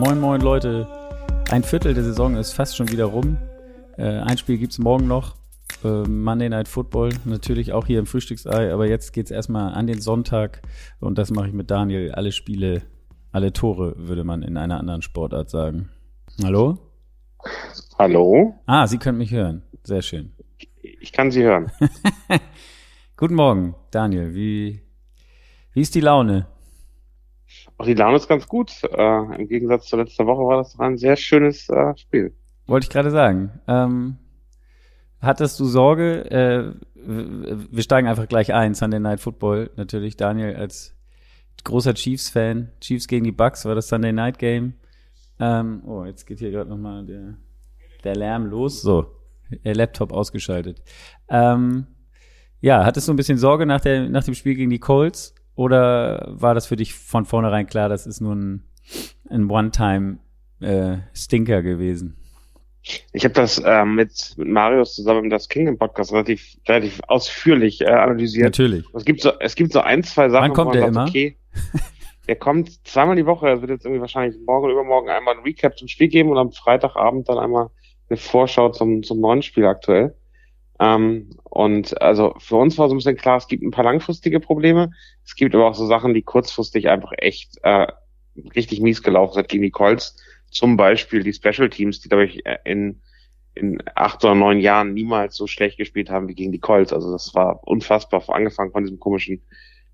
Moin, moin, Leute. Ein Viertel der Saison ist fast schon wieder rum. Äh, ein Spiel gibt es morgen noch. Äh, Monday Night Football, natürlich auch hier im Frühstücksei. Aber jetzt geht es erstmal an den Sonntag. Und das mache ich mit Daniel. Alle Spiele, alle Tore, würde man in einer anderen Sportart sagen. Hallo? Hallo? Ah, Sie können mich hören. Sehr schön. Ich kann Sie hören. Guten Morgen, Daniel. Wie, wie ist die Laune? Auch die Laune ist ganz gut. Äh, Im Gegensatz zur letzten Woche war das ein sehr schönes äh, Spiel. Wollte ich gerade sagen. Ähm, hattest du Sorge? Äh, wir steigen einfach gleich ein. Sunday Night Football natürlich. Daniel als großer Chiefs-Fan. Chiefs gegen die Bucks war das Sunday Night Game. Ähm, oh, jetzt geht hier gerade nochmal der, der Lärm los. So, der Laptop ausgeschaltet. Ähm, ja, hattest du ein bisschen Sorge nach, der, nach dem Spiel gegen die Colts? Oder war das für dich von vornherein klar, das ist nur ein, ein One-Time-Stinker äh, gewesen? Ich habe das äh, mit, mit Marius zusammen im Das Kingdom Podcast relativ, relativ ausführlich äh, analysiert. Natürlich. Es gibt so, es gibt so ein, zwei Sachen, Wann kommt der sagt, immer? okay, der kommt zweimal die Woche, er wird jetzt irgendwie wahrscheinlich morgen oder übermorgen einmal ein Recap zum Spiel geben und am Freitagabend dann einmal eine Vorschau zum, zum neuen Spiel aktuell. Ähm, und also für uns war so ein bisschen klar, es gibt ein paar langfristige Probleme. Es gibt aber auch so Sachen, die kurzfristig einfach echt äh, richtig mies gelaufen sind gegen die Colts. Zum Beispiel die Special Teams, die, glaube ich, äh, in, in acht oder neun Jahren niemals so schlecht gespielt haben wie gegen die Colts. Also das war unfassbar, angefangen von diesem komischen,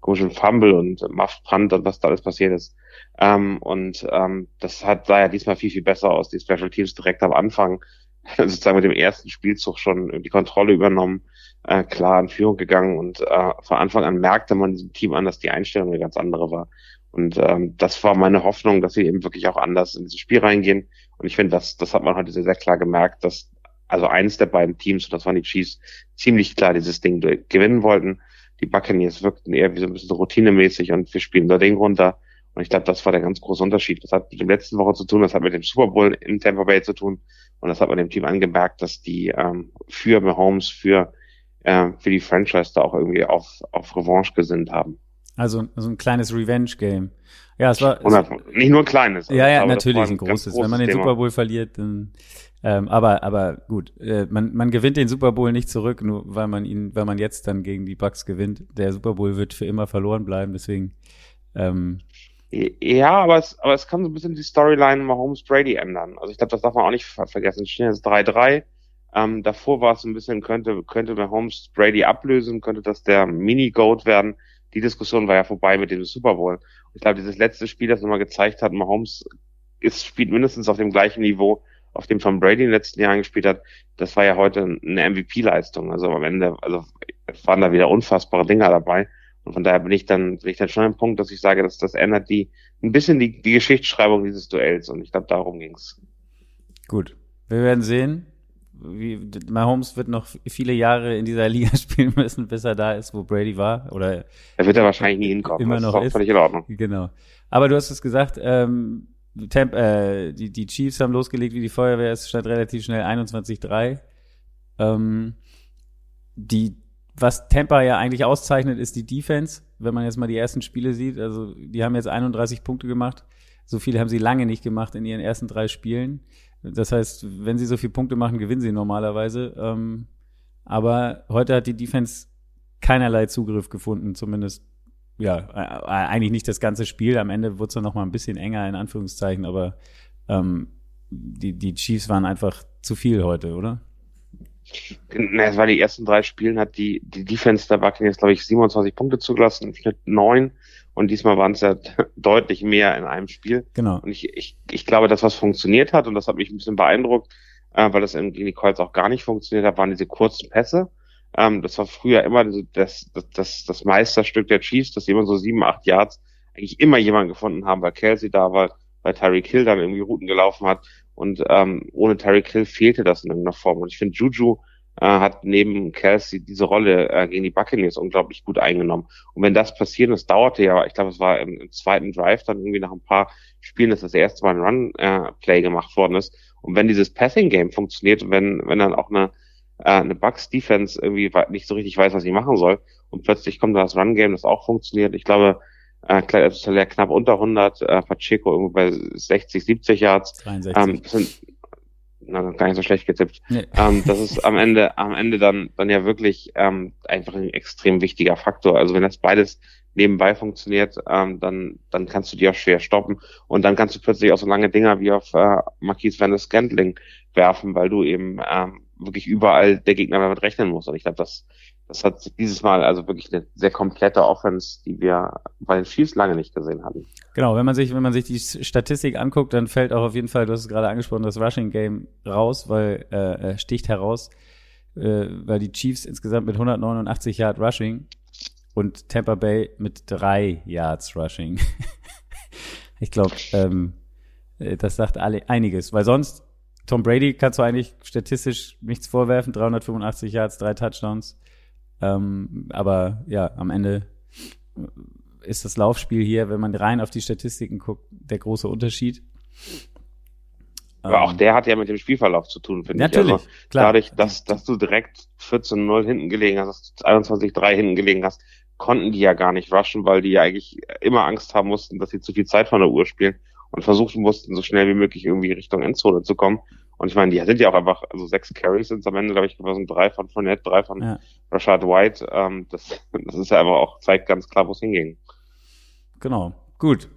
komischen Fumble und Muff Punt und was da alles passiert ist. Ähm, und ähm, das hat sah ja diesmal viel, viel besser aus. Die Special Teams direkt am Anfang sozusagen mit dem ersten Spielzug schon die Kontrolle übernommen, äh, klar in Führung gegangen und äh, von Anfang an merkte man diesem Team an, dass die Einstellung eine ganz andere war. Und ähm, das war meine Hoffnung, dass sie eben wirklich auch anders in dieses Spiel reingehen. Und ich finde, das, das hat man heute sehr, sehr klar gemerkt, dass also eines der beiden Teams, und das waren die Chiefs, ziemlich klar dieses Ding gewinnen wollten. Die Buccaneers wirkten eher wie so ein bisschen routinemäßig und wir spielen da Ding runter. Und ich glaube, das war der ganz große Unterschied. Das hat mit dem letzten Woche zu tun, das hat mit dem Super Bowl in Tampa Bay zu tun. Und das hat man dem Team angemerkt, dass die ähm, für Mahomes, für, äh, für die Franchise da auch irgendwie auf, auf Revanche gesinnt haben. Also so ein kleines Revenge-Game. Ja, es war. Es, nicht nur ein kleines. Ja, ja, natürlich ein, ein großes. großes. Wenn man den Thema. Super Bowl verliert, dann. Ähm, aber, aber gut, äh, man, man gewinnt den Super Bowl nicht zurück, nur weil man ihn, weil man jetzt dann gegen die Bucks gewinnt. Der Super Bowl wird für immer verloren bleiben, deswegen. Ähm, ja, aber es, aber es kann so ein bisschen die Storyline Mahomes Brady ändern. Also ich glaube, das darf man auch nicht vergessen. Es stehen jetzt 3-3. Ähm, davor war es ein bisschen, könnte, könnte Mahomes Brady ablösen, könnte das der Mini-Goat werden. Die Diskussion war ja vorbei mit dem Super Bowl. Ich glaube, dieses letzte Spiel, das nochmal gezeigt hat, Mahomes ist, spielt mindestens auf dem gleichen Niveau, auf dem Tom Brady in den letzten Jahren gespielt hat. Das war ja heute eine MVP-Leistung. Also am Ende, also waren da wieder unfassbare Dinger dabei. Und von daher bin ich dann, bin ich dann schon ein Punkt, dass ich sage, dass das ändert die, ein bisschen die, die Geschichtsschreibung dieses Duells. Und ich glaube, darum ging's. Gut. Wir werden sehen. Wie, Mahomes wird noch viele Jahre in dieser Liga spielen müssen, bis er da ist, wo Brady war. Oder er wird er wahrscheinlich nie hinkommen. Immer noch ist. Völlig in Ordnung. Genau. Aber du hast es gesagt, ähm, Temp, äh, die, die Chiefs haben losgelegt wie die Feuerwehr. Es stand relativ schnell 21-3. Ähm, die was Tampa ja eigentlich auszeichnet, ist die Defense. Wenn man jetzt mal die ersten Spiele sieht, also die haben jetzt 31 Punkte gemacht. So viele haben sie lange nicht gemacht in ihren ersten drei Spielen. Das heißt, wenn sie so viele Punkte machen, gewinnen sie normalerweise. Ähm, aber heute hat die Defense keinerlei Zugriff gefunden, zumindest ja, eigentlich nicht das ganze Spiel. Am Ende wurde es dann noch mal ein bisschen enger, in Anführungszeichen, aber ähm, die, die Chiefs waren einfach zu viel heute, oder? Na, es war die ersten drei Spielen, hat die, die Defense der Buccaneers, glaube ich, 27 Punkte zugelassen, im Schnitt neun. Und diesmal waren es ja deutlich mehr in einem Spiel. Genau. Und ich, ich, ich glaube, dass was funktioniert hat, und das hat mich ein bisschen beeindruckt, äh, weil das in die Colts auch gar nicht funktioniert hat, waren diese kurzen Pässe. Ähm, das war früher immer das, das, das, das Meisterstück der Chiefs, dass immer so sieben, acht Yards eigentlich immer jemanden gefunden haben, weil Kelsey da war, weil Tyreek Hill dann irgendwie Routen gelaufen hat und ähm, ohne Tyreek Hill fehlte das in irgendeiner Form. Und ich finde, Juju äh, hat neben Kelsey diese Rolle äh, gegen die Buccaneers unglaublich gut eingenommen. Und wenn das passiert, das dauerte ja, ich glaube, es war im, im, zweiten Drive dann irgendwie nach ein paar Spielen, dass das erste Mal ein Run-Play äh, gemacht worden ist. Und wenn dieses Passing-Game funktioniert wenn, wenn dann auch eine, äh, eine Bucks Defense irgendwie nicht so richtig weiß, was sie machen soll. Und plötzlich kommt da das Run Game, das auch funktioniert. Ich glaube, äh, knapp unter 100, äh, Pacheco irgendwo bei 60, 70 Yards. 63. Ähm, sind, na, gar nicht so schlecht getippt. Nee. Ähm, das ist am Ende, am Ende dann, dann ja wirklich ähm, einfach ein extrem wichtiger Faktor. Also wenn das beides nebenbei funktioniert, ähm, dann, dann kannst du die auch schwer stoppen. Und dann kannst du plötzlich auch so lange Dinger wie auf äh, Marquise Van der Scantling werfen, weil du eben ähm, wirklich überall der Gegner damit rechnen muss. Und ich glaube, das, das hat dieses Mal also wirklich eine sehr komplette Offense, die wir bei den Chiefs lange nicht gesehen hatten. Genau, wenn man sich, wenn man sich die Statistik anguckt, dann fällt auch auf jeden Fall, du hast es gerade angesprochen, das Rushing Game raus, weil äh, sticht heraus, äh, weil die Chiefs insgesamt mit 189 Yard Rushing und Tampa Bay mit drei Yards Rushing. ich glaube, ähm, äh, das sagt alle einiges, weil sonst Tom Brady kannst du eigentlich statistisch nichts vorwerfen, 385 Yards, drei Touchdowns. Ähm, aber ja, am Ende ist das Laufspiel hier, wenn man rein auf die Statistiken guckt, der große Unterschied. Aber auch ähm, der hat ja mit dem Spielverlauf zu tun, finde ich. Natürlich, also, klar. Dadurch, dass, dass du direkt 14-0 hinten gelegen hast, 21-3 hinten gelegen hast, konnten die ja gar nicht rushen, weil die ja eigentlich immer Angst haben mussten, dass sie zu viel Zeit von der Uhr spielen und versuchen mussten, so schnell wie möglich irgendwie Richtung Endzone zu kommen. Und ich meine, die sind ja auch einfach, also sechs Carries sind am Ende, glaube ich, sind drei von Fournette, drei von ja. Rashad White. Ähm, das, das ist ja einfach auch, zeigt ganz klar, wo es hinging. Genau. Gut.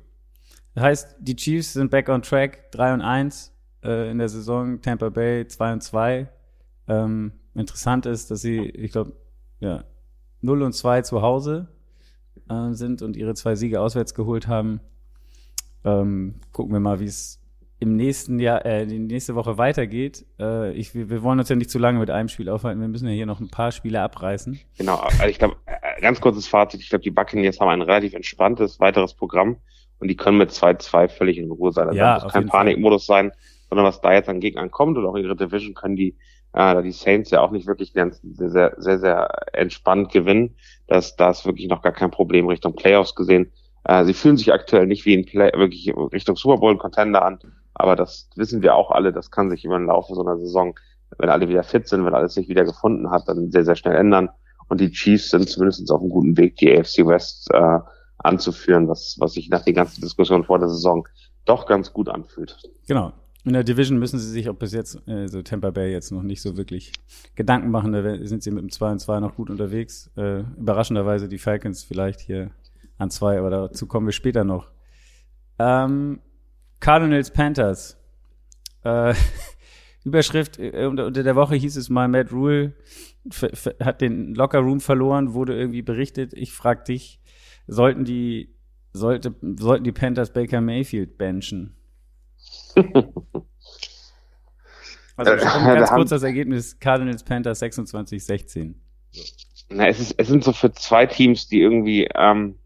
Das heißt, die Chiefs sind back on track, 3 und 1 äh, in der Saison, Tampa Bay 2 und 2. Ähm, interessant ist, dass sie, ich glaube, ja, 0 und 2 zu Hause äh, sind und ihre zwei Siege auswärts geholt haben. Ähm, gucken wir mal, wie es im nächsten Jahr, äh, die nächste Woche weitergeht. Äh, ich, wir, wollen uns ja nicht zu lange mit einem Spiel aufhalten. Wir müssen ja hier noch ein paar Spiele abreißen. Genau, also ich glaube, äh, ganz kurzes Fazit. Ich glaube, die Buccaneers haben ein relativ entspanntes weiteres Programm und die können mit 2-2 völlig in Ruhe sein. Also ja, muss kein Panikmodus sein, sondern was da jetzt an Gegnern kommt und auch ihre Division können die äh, da die Saints ja auch nicht wirklich ganz sehr, sehr, sehr, sehr entspannt gewinnen. Das, da ist wirklich noch gar kein Problem Richtung Playoffs gesehen. Äh, sie fühlen sich aktuell nicht wie ein Play wirklich Richtung Super Bowl Contender an, aber das wissen wir auch alle, das kann sich über den Laufe so einer Saison, wenn alle wieder fit sind, wenn alles sich wieder gefunden hat, dann sehr, sehr schnell ändern. Und die Chiefs sind zumindest auf einem guten Weg, die AFC West äh, anzuführen, was, was sich nach den ganzen Diskussionen vor der Saison doch ganz gut anfühlt. Genau. In der Division müssen sie sich auch bis jetzt, äh, so Tampa Bay jetzt noch nicht so wirklich Gedanken machen. Da sind sie mit dem 2 und 2 noch gut unterwegs. Äh, überraschenderweise die Falcons vielleicht hier an zwei, aber dazu kommen wir später noch. Ähm, Cardinals Panthers. Äh, Überschrift äh, unter, der Woche hieß es mal, Matt Rule hat den Locker Room verloren, wurde irgendwie berichtet. Ich frag dich, sollten die, sollte, sollten die Panthers Baker Mayfield benchen? Also ganz kurz das Ergebnis, Cardinals Panthers 26-16. Na, es, ist, es sind so für zwei Teams, die irgendwie, ähm,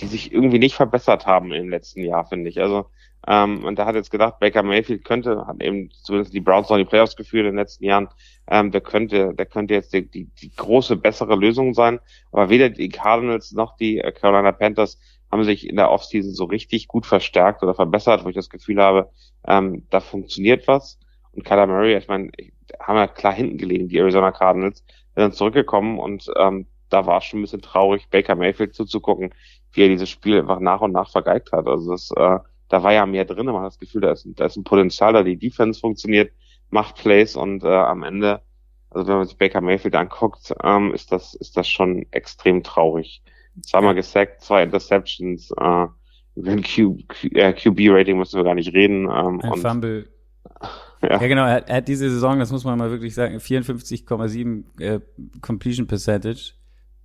die sich irgendwie nicht verbessert haben im letzten Jahr, finde ich. Also, ähm, und da hat jetzt gedacht, Baker Mayfield könnte, hat eben zumindest die Browns noch die Playoffs geführt in den letzten Jahren, ähm, der könnte, der könnte jetzt die, die, die große, bessere Lösung sein. Aber weder die Cardinals noch die äh, Carolina Panthers haben sich in der Offseason so richtig gut verstärkt oder verbessert, wo ich das Gefühl habe, ähm, da funktioniert was. Und Kyler Murray, ich meine, haben ja klar hinten gelegen, die Arizona Cardinals, sind dann zurückgekommen und ähm, da war es schon ein bisschen traurig, Baker Mayfield zuzugucken, wie er dieses Spiel einfach nach und nach vergeigt hat. Also das, äh, da war ja mehr drin, man hat das Gefühl, da ist, da ist ein Potenzial, da die Defense funktioniert, macht Plays und äh, am Ende, also wenn man sich Baker Mayfield anguckt, ähm, ist das, ist das schon extrem traurig zweimal gesackt, zwei Interceptions, äh, über ein Q, äh, QB-Rating müssen wir gar nicht reden. Ähm, ein und, Fumble. Ja. ja, genau. Er, er, hat diese Saison, das muss man mal wirklich sagen, 54,7 äh, Completion Percentage,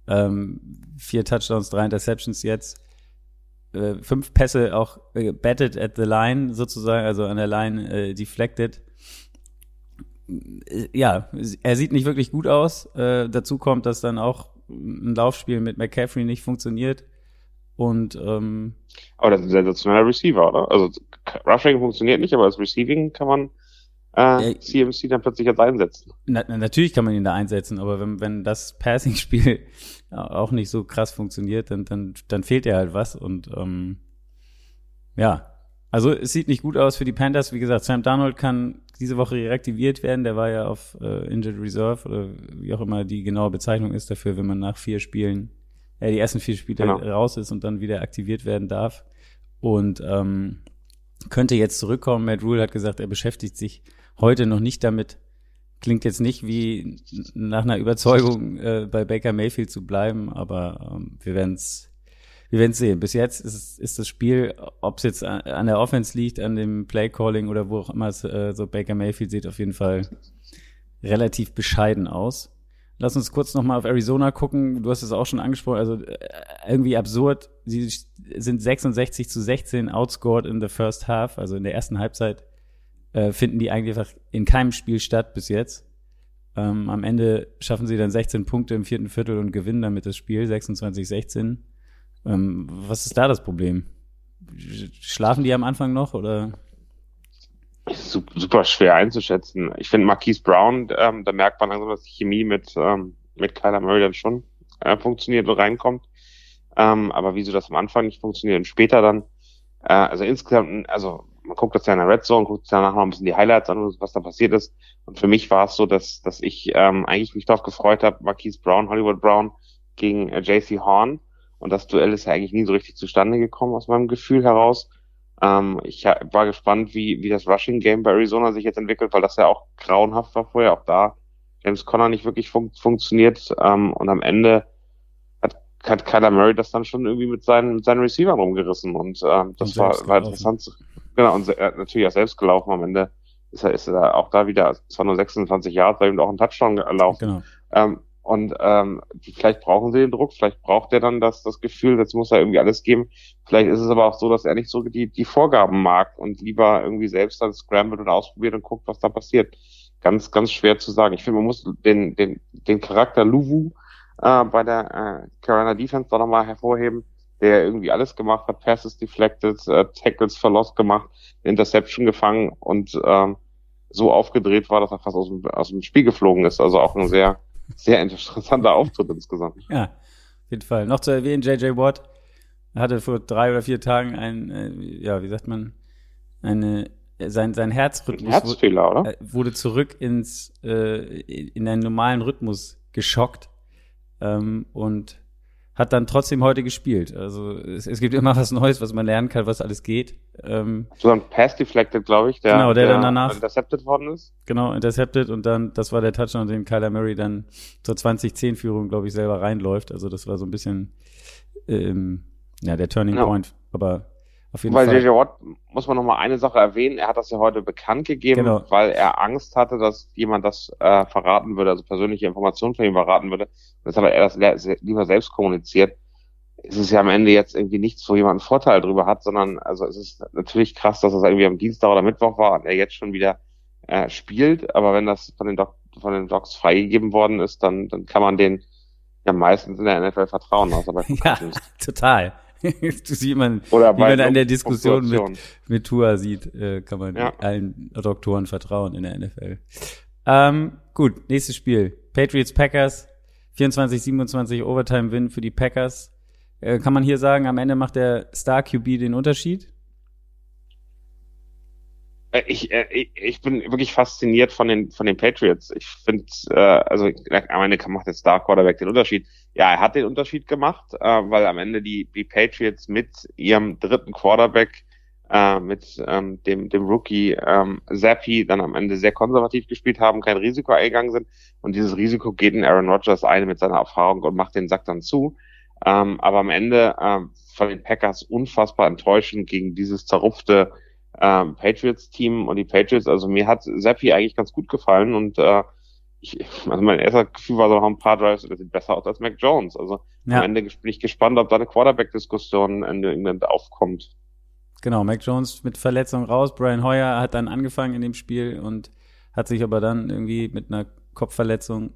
ähm, vier Touchdowns, drei Interceptions jetzt, äh, fünf Pässe auch äh, batted at the line sozusagen, also an der Line äh, deflected. Äh, ja, er sieht nicht wirklich gut aus. Äh, dazu kommt, dass dann auch ein Laufspiel mit McCaffrey nicht funktioniert. Und ähm, aber das ist ein sensationeller Receiver, oder? Also Rushing funktioniert nicht, aber das Receiving kann man äh, äh, CMC dann plötzlich jetzt einsetzen. Na, natürlich kann man ihn da einsetzen, aber wenn, wenn das Passing-Spiel auch nicht so krass funktioniert, dann, dann, dann fehlt er halt was. Und ähm, ja, also es sieht nicht gut aus für die Panthers. Wie gesagt, Sam Darnold kann diese Woche reaktiviert werden. Der war ja auf äh, Injured Reserve oder wie auch immer die genaue Bezeichnung ist dafür, wenn man nach vier Spielen, äh, die ersten vier Spiele genau. raus ist und dann wieder aktiviert werden darf. Und ähm, könnte jetzt zurückkommen. Matt Rule hat gesagt, er beschäftigt sich heute noch nicht damit. Klingt jetzt nicht wie nach einer Überzeugung, äh, bei Baker Mayfield zu bleiben, aber ähm, wir werden es wir werden sehen. Bis jetzt ist, ist das Spiel, ob es jetzt an, der Offense liegt, an dem Play Calling oder wo auch immer es äh, so Baker Mayfield sieht, auf jeden Fall relativ bescheiden aus. Lass uns kurz nochmal auf Arizona gucken. Du hast es auch schon angesprochen. Also äh, irgendwie absurd. Sie sind 66 zu 16 outscored in the first half. Also in der ersten Halbzeit äh, finden die eigentlich einfach in keinem Spiel statt bis jetzt. Ähm, am Ende schaffen sie dann 16 Punkte im vierten Viertel und gewinnen damit das Spiel 26-16. Ähm, was ist da das Problem? Schlafen die am Anfang noch oder? Super schwer einzuschätzen. Ich finde Marquise Brown, ähm, da merkt man langsam, dass die Chemie mit, ähm, mit Kyler Murray dann schon äh, funktioniert und reinkommt. Ähm, aber wieso das am Anfang nicht funktioniert und später dann, äh, also insgesamt, also man guckt das ja in der Red Zone, guckt danach noch ein bisschen die Highlights an, was da passiert ist. Und für mich war es so, dass, dass ich ähm, eigentlich mich darauf gefreut habe, Marquise Brown, Hollywood Brown gegen äh, JC Horn und das Duell ist ja eigentlich nie so richtig zustande gekommen aus meinem Gefühl heraus. Ähm, ich war gespannt, wie, wie das Rushing Game bei Arizona sich jetzt entwickelt, weil das ja auch grauenhaft war vorher. Auch da James Conner nicht wirklich fun funktioniert. Ähm, und am Ende hat, hat Kyler Murray das dann schon irgendwie mit seinen, mit seinen Receivern rumgerissen. Und ähm, das und war, war interessant. Genau, und er hat natürlich auch selbst gelaufen. Am Ende ist er, ist er auch da wieder, zwar nur 26 Jahre, weil ihm auch ein Touchdown gelaufen. Genau. Ähm, und ähm, vielleicht brauchen sie den Druck, vielleicht braucht er dann das, das Gefühl, jetzt muss er irgendwie alles geben. Vielleicht ist es aber auch so, dass er nicht so die, die Vorgaben mag und lieber irgendwie selbst dann scrambled und ausprobiert und guckt, was da passiert. Ganz, ganz schwer zu sagen. Ich finde, man muss den, den, den Charakter Luwu äh, bei der äh, Carolina Defense doch nochmal hervorheben, der irgendwie alles gemacht hat, Passes deflected, äh, Tackles verlost gemacht, Interception gefangen und ähm, so aufgedreht war, dass er fast aus dem, aus dem Spiel geflogen ist. Also auch ein sehr sehr interessanter Auftritt insgesamt. Ja, auf jeden Fall. Noch zu erwähnen, JJ Watt hatte vor drei oder vier Tagen ein, äh, ja, wie sagt man, eine, sein, sein Herzrhythmus Herzfehler, oder? Äh, wurde zurück ins, äh, in einen normalen Rhythmus geschockt ähm, und hat dann trotzdem heute gespielt. Also es, es, gibt immer was Neues, was man lernen kann, was alles geht. Ähm, so ein Pass deflected, glaube ich, der, genau, der, der, dann danach intercepted worden ist. Genau, intercepted und dann, das war der Touchdown, den Kyler Murray dann zur 2010-Führung, glaube ich, selber reinläuft. Also das war so ein bisschen ähm, ja, der Turning genau. Point. Aber auf jeden weil Fall. JJ Watt muss man noch mal eine Sache erwähnen. Er hat das ja heute bekannt gegeben, genau. weil er Angst hatte, dass jemand das äh, verraten würde, also persönliche Informationen von ihm verraten würde. Deshalb hat er das lieber selbst kommuniziert. Es ist ja am Ende jetzt irgendwie nichts, wo jemand einen Vorteil drüber hat, sondern also es ist natürlich krass, dass es irgendwie am Dienstag oder Mittwoch war und er jetzt schon wieder äh, spielt. Aber wenn das von den, Doc von den Docs freigegeben worden ist, dann, dann kann man den ja meistens in der NFL vertrauen, außer bei Ja, total. man, Oder wie man in der Diskussion mit, mit Tua sieht, äh, kann man ja. allen Doktoren vertrauen in der NFL. Ähm, gut, nächstes Spiel. Patriots Packers. 24-27 Overtime-Win für die Packers. Äh, kann man hier sagen, am Ende macht der Star QB den Unterschied? Äh, ich, äh, ich bin wirklich fasziniert von den, von den Patriots. Ich finde, äh, also am Ende macht der Star Quarterback den Unterschied. Ja, er hat den Unterschied gemacht, äh, weil am Ende die, die Patriots mit ihrem dritten Quarterback, äh, mit ähm, dem, dem Rookie ähm, Zappi dann am Ende sehr konservativ gespielt haben, kein Risiko eingegangen sind. Und dieses Risiko geht in Aaron Rodgers ein mit seiner Erfahrung und macht den Sack dann zu. Ähm, aber am Ende ähm, von den Packers unfassbar enttäuschend gegen dieses zerrupfte ähm, Patriots-Team und die Patriots, also mir hat Zappi eigentlich ganz gut gefallen und äh, ich, also mein erster Gefühl war so noch ein paar Drives, das sieht besser aus als Mac Jones. Also ja. am Ende bin ich gespannt, ob da eine Quarterback-Diskussion in England aufkommt. Genau, Mac Jones mit Verletzung raus. Brian Hoyer hat dann angefangen in dem Spiel und hat sich aber dann irgendwie mit einer Kopfverletzung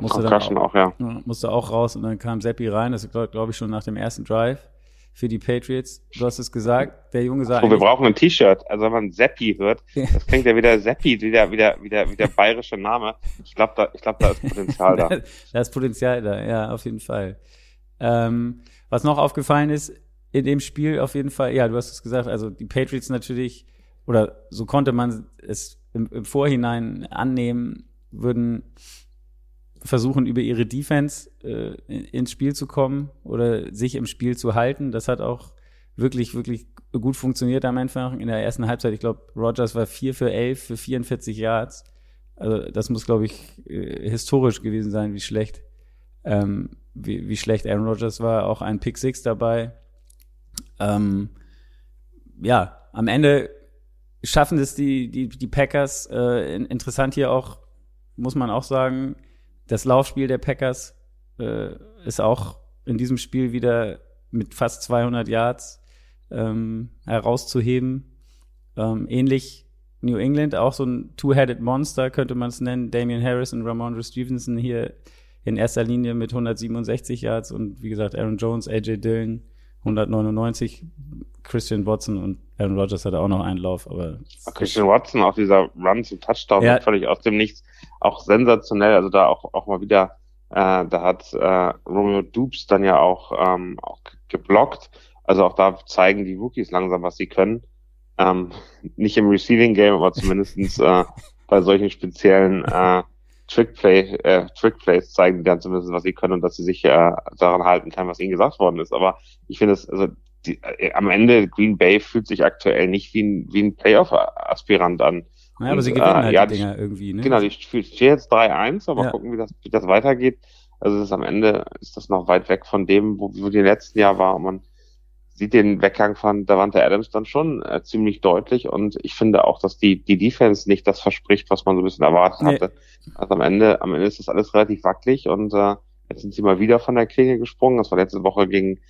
musste, dann auch, auch, ja. musste auch raus und dann kam Seppi rein. Das glaube glaub ich schon nach dem ersten Drive für die Patriots. Du hast es gesagt, der Junge sagt. Wir brauchen ein T-Shirt. Also wenn man Seppi hört, das klingt ja wieder Seppi, wieder, wieder, wieder, wieder bayerische Name. Ich glaube, da, ich glaube, da ist Potenzial da. da ist Potenzial da, ja, auf jeden Fall. Ähm, was noch aufgefallen ist in dem Spiel, auf jeden Fall, ja, du hast es gesagt, also die Patriots natürlich oder so konnte man es im, im Vorhinein annehmen, würden versuchen, über ihre Defense äh, ins Spiel zu kommen oder sich im Spiel zu halten. Das hat auch wirklich, wirklich gut funktioniert am Anfang. In der ersten Halbzeit, ich glaube, Rogers war 4 für 11 für 44 Yards. Also das muss, glaube ich, äh, historisch gewesen sein, wie schlecht, ähm, wie, wie schlecht Aaron Rodgers war. Auch ein Pick Six dabei. Ähm, ja, am Ende schaffen es die, die, die Packers. Äh, interessant hier auch, muss man auch sagen, das Laufspiel der Packers äh, ist auch in diesem Spiel wieder mit fast 200 Yards ähm, herauszuheben. Ähm, ähnlich New England, auch so ein Two-Headed Monster könnte man es nennen. Damian Harris und Ramondre Stevenson hier in erster Linie mit 167 Yards und wie gesagt Aaron Jones, AJ Dillon 199, Christian Watson und Aaron Rodgers hatte auch noch einen Lauf, aber Christian Watson, auch dieser Run zum Touchdown, ja. völlig aus dem Nichts, auch sensationell, also da auch, auch mal wieder, äh, da hat äh, Romeo Dupes dann ja auch, ähm, auch geblockt, also auch da zeigen die Rookies langsam, was sie können. Ähm, nicht im Receiving Game, aber zumindestens äh, bei solchen speziellen äh, Trickplay, äh, Trickplays zeigen die dann zumindest, was sie können und dass sie sich äh, daran halten kann, was ihnen gesagt worden ist. Aber ich finde es, also die, äh, am Ende Green Bay fühlt sich aktuell nicht wie ein, wie ein Playoff-Aspirant an. Naja, aber sie gewinnen äh, halt ja, die Dinger irgendwie, ne? Genau, die steht jetzt 3-1, aber ja. gucken, wie das, wie das weitergeht. Also es ist am Ende ist das noch weit weg von dem, wo, wo die letzten Jahr war. Und man sieht den Weggang von Davante Adams dann schon äh, ziemlich deutlich und ich finde auch, dass die, die Defense nicht das verspricht, was man so ein bisschen erwartet nee. hatte. Also am Ende, am Ende ist das alles relativ wackelig und äh, jetzt sind sie mal wieder von der Klinge gesprungen. Das war letzte Woche gegen,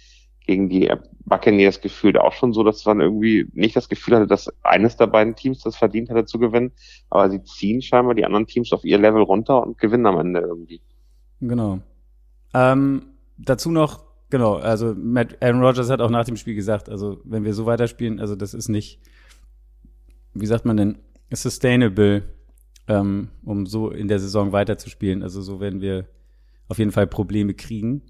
gegen die Buccaneers gefühlt auch schon so, dass man irgendwie nicht das Gefühl hatte, dass eines der beiden Teams das verdient hatte zu gewinnen, aber sie ziehen scheinbar die anderen Teams auf ihr Level runter und gewinnen am Ende irgendwie. Genau. Ähm, dazu noch Genau, also Matt, Aaron Rodgers hat auch nach dem Spiel gesagt, also wenn wir so weiterspielen, also das ist nicht, wie sagt man denn, sustainable, ähm, um so in der Saison weiterzuspielen. Also so werden wir auf jeden Fall Probleme kriegen.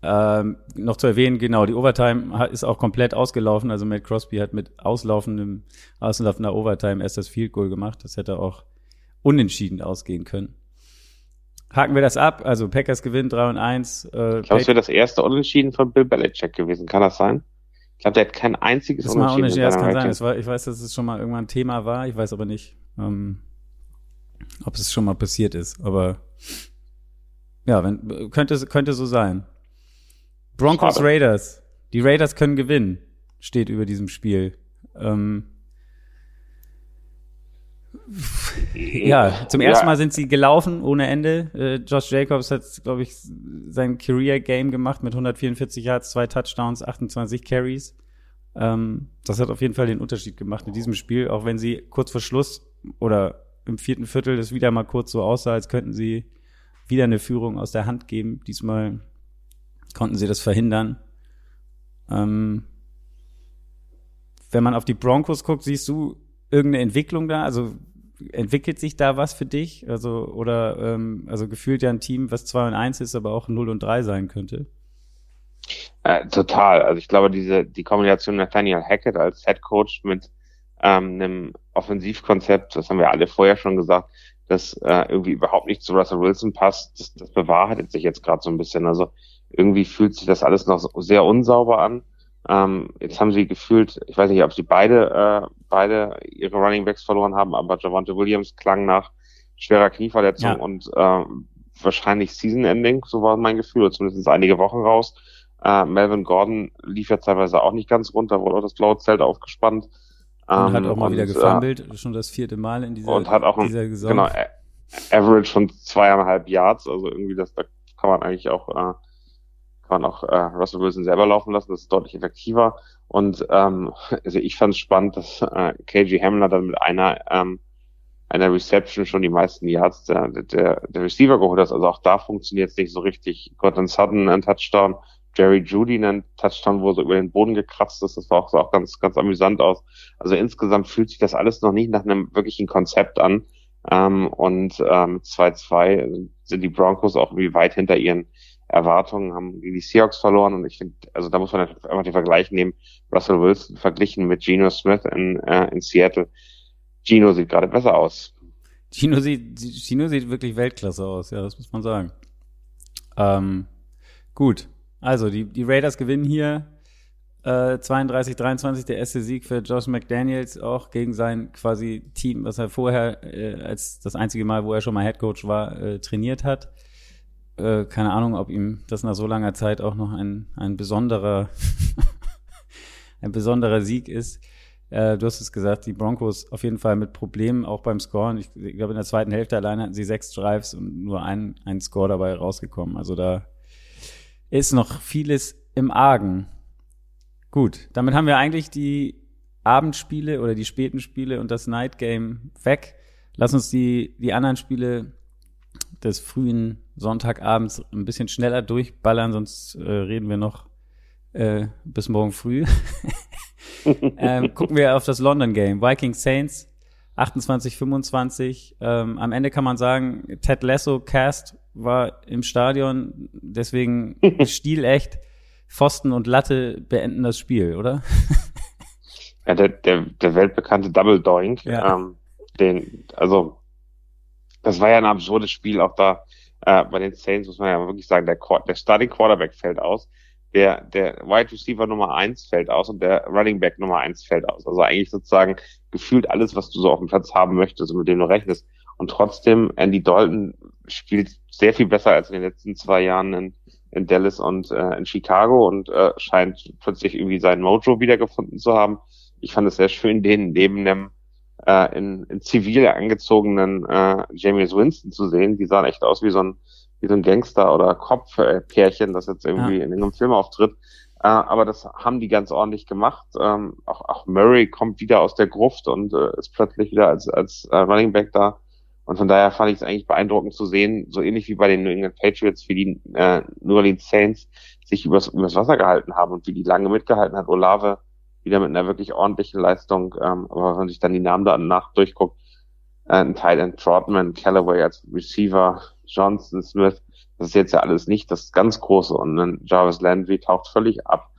Ähm, noch zu erwähnen, genau, die Overtime ist auch komplett ausgelaufen. Also Matt Crosby hat mit auslaufendem, auslaufender Overtime erst das Field Goal gemacht. Das hätte auch unentschieden ausgehen können. Haken wir das ab. Also Packers gewinnt 3 und 1. Äh, ich glaube, es wäre das erste Unentschieden von Bill Belichick gewesen. Kann das sein? Ich glaube, der hat kein einziges das Unentschieden. Unentschieden das kann sein. Das war, ich weiß, dass es schon mal irgendwann ein Thema war. Ich weiß aber nicht, ähm, ob es schon mal passiert ist. Aber ja, wenn, könnte, könnte so sein. Broncos Schade. Raiders. Die Raiders können gewinnen, steht über diesem Spiel. Ähm, ja, zum ersten ja. Mal sind sie gelaufen ohne Ende. Äh, Josh Jacobs hat, glaube ich, sein Career-Game gemacht mit 144 Yards, zwei Touchdowns, 28 Carries. Ähm, das hat auf jeden Fall den Unterschied gemacht in diesem Spiel, auch wenn sie kurz vor Schluss oder im vierten Viertel das wieder mal kurz so aussah, als könnten sie wieder eine Führung aus der Hand geben. Diesmal konnten sie das verhindern. Ähm, wenn man auf die Broncos guckt, siehst du irgendeine Entwicklung da? Also entwickelt sich da was für dich? Also, oder ähm, also gefühlt ja ein Team, was 2 und 1 ist, aber auch 0 und 3 sein könnte. Äh, total. Also ich glaube, diese die Kombination Nathaniel Hackett als Head Coach mit ähm, einem Offensivkonzept, das haben wir alle vorher schon gesagt, das äh, irgendwie überhaupt nicht zu Russell Wilson passt, das, das bewahrheitet sich jetzt gerade so ein bisschen. Also irgendwie fühlt sich das alles noch sehr unsauber an. Ähm, jetzt haben sie gefühlt, ich weiß nicht, ob sie beide, äh, beide ihre Running Backs verloren haben, aber Javante Williams klang nach schwerer Knieverletzung ja. und äh, wahrscheinlich Season Ending, so war mein Gefühl, oder zumindest einige Wochen raus. Äh, Melvin Gordon lief ja teilweise auch nicht ganz runter, wurde auch das blaue Zelt aufgespannt. Und hat ähm, auch mal und, wieder gefummelt, äh, schon das vierte Mal in dieser, und hat auch ein. Genau, Average von zweieinhalb Yards, also irgendwie das, da kann man eigentlich auch äh, kann man auch äh, Russell Wilson selber laufen lassen, das ist deutlich effektiver. Und ähm, also ich fand es spannend, dass äh, KG Hamler dann mit einer ähm, einer Reception schon die meisten Yards der, der, der Receiver geholt hat. Also auch da funktioniert es nicht so richtig. Gordon Sutton ein Touchdown, Jerry Judy ein Touchdown, wo so über den Boden gekratzt ist. Das war auch, so auch ganz, ganz amüsant aus. Also insgesamt fühlt sich das alles noch nicht nach einem wirklichen Konzept an. Ähm, und ähm, 2-2 sind die Broncos auch irgendwie weit hinter ihren Erwartungen, haben die Seahawks verloren und ich finde, also da muss man einfach den Vergleich nehmen. Russell Wilson verglichen mit Geno Smith in, äh, in Seattle. Gino sieht gerade besser aus. Gino sieht, Gino sieht wirklich Weltklasse aus, ja, das muss man sagen. Ähm, gut, also die, die Raiders gewinnen hier äh, 32, 23 der erste Sieg für Josh McDaniels auch gegen sein quasi Team, was er vorher äh, als das einzige Mal, wo er schon mal Head Coach war, äh, trainiert hat. Äh, keine Ahnung, ob ihm das nach so langer Zeit auch noch ein, ein besonderer ein besonderer Sieg ist. Äh, du hast es gesagt, die Broncos auf jeden Fall mit Problemen, auch beim Scoren. Ich, ich glaube, in der zweiten Hälfte alleine hatten sie sechs Drives und nur ein, ein Score dabei rausgekommen. Also da ist noch vieles im Argen. Gut, damit haben wir eigentlich die Abendspiele oder die späten Spiele und das Night Game weg. Lass uns die, die anderen Spiele des frühen Sonntagabends ein bisschen schneller durchballern, sonst äh, reden wir noch äh, bis morgen früh. ähm, gucken wir auf das London Game. Vikings Saints 28, 25. Ähm, am Ende kann man sagen, Ted Lasso Cast war im Stadion, deswegen stilecht. Pfosten und Latte beenden das Spiel, oder? ja, der, der, der weltbekannte Double Doink, ja. ähm, den, also das war ja ein absurdes Spiel, auch da äh, bei den Saints muss man ja wirklich sagen, der, der Starting Quarterback fällt aus, der, der Wide Receiver Nummer eins fällt aus und der Running Back Nummer eins fällt aus. Also eigentlich sozusagen gefühlt alles, was du so auf dem Platz haben möchtest und mit dem du rechnest. Und trotzdem, Andy Dalton spielt sehr viel besser als in den letzten zwei Jahren in, in Dallas und äh, in Chicago und äh, scheint plötzlich irgendwie sein Mojo wiedergefunden zu haben. Ich fand es sehr schön, den neben dem äh, in, in zivil angezogenen äh, James Winston zu sehen. Die sahen echt aus wie so ein, wie so ein Gangster- oder Kopfpärchen, das jetzt irgendwie ja. in einem Film auftritt. Äh, aber das haben die ganz ordentlich gemacht. Ähm, auch, auch Murray kommt wieder aus der Gruft und äh, ist plötzlich wieder als, als äh, Running Back da. Und von daher fand ich es eigentlich beeindruckend zu sehen, so ähnlich wie bei den New England Patriots, wie die äh, New Orleans Saints sich übers, übers Wasser gehalten haben und wie die lange mitgehalten hat. Olave wieder mit einer wirklich ordentlichen Leistung, ähm, aber wenn man sich dann die Namen da nach durchguckt, äh, ein Teil in Trotman, Callaway als Receiver, Johnson, Smith, das ist jetzt ja alles nicht das ganz große und dann Jarvis Landry taucht völlig ab.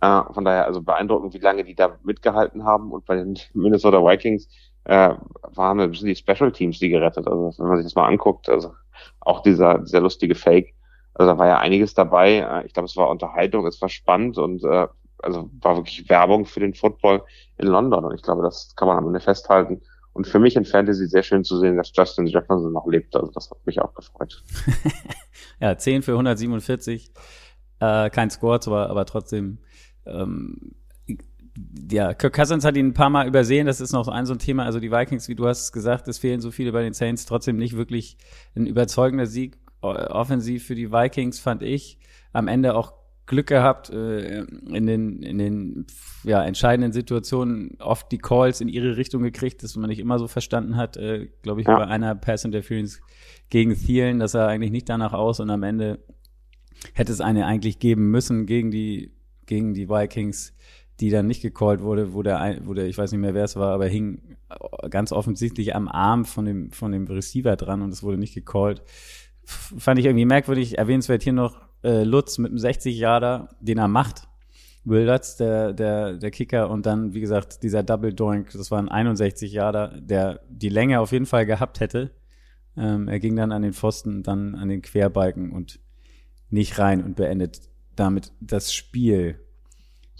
Äh, von daher also beeindruckend, wie lange die da mitgehalten haben und bei den Minnesota Vikings äh, waren ein bisschen die Special Teams, die gerettet. Also wenn man sich das mal anguckt, also auch dieser sehr lustige Fake, also da war ja einiges dabei. Äh, ich glaube, es war Unterhaltung, es war spannend und äh, also war wirklich Werbung für den Football in London. Und ich glaube, das kann man am Ende festhalten. Und für mich in Fantasy sehr schön zu sehen, dass Justin Jefferson noch lebt. Also das hat mich auch gefreut. ja, 10 für 147. Äh, kein Score, aber, aber trotzdem ähm, ja, Kirk Cousins hat ihn ein paar Mal übersehen. Das ist noch ein so ein Thema. Also die Vikings, wie du hast gesagt, es fehlen so viele bei den Saints. Trotzdem nicht wirklich ein überzeugender Sieg offensiv für die Vikings, fand ich. Am Ende auch Glück gehabt, äh, in den, in den ja, entscheidenden Situationen oft die Calls in ihre Richtung gekriegt, das man nicht immer so verstanden hat. Äh, Glaube ich, ja. bei einer Pass Interference gegen Thielen, das sah eigentlich nicht danach aus und am Ende hätte es eine eigentlich geben müssen gegen die, gegen die Vikings die dann nicht gecallt wurde, wo der, wo der, ich weiß nicht mehr wer es war, aber hing ganz offensichtlich am Arm von dem, von dem Receiver dran und es wurde nicht gecallt. Fand ich irgendwie merkwürdig. Erwähnenswert hier noch äh, Lutz mit einem 60 Jahre, den er macht. Wilderts, der, der, der Kicker und dann, wie gesagt, dieser Double Doink, das war ein 61 Jahre, der die Länge auf jeden Fall gehabt hätte. Ähm, er ging dann an den Pfosten, dann an den Querbalken und nicht rein und beendet damit das Spiel.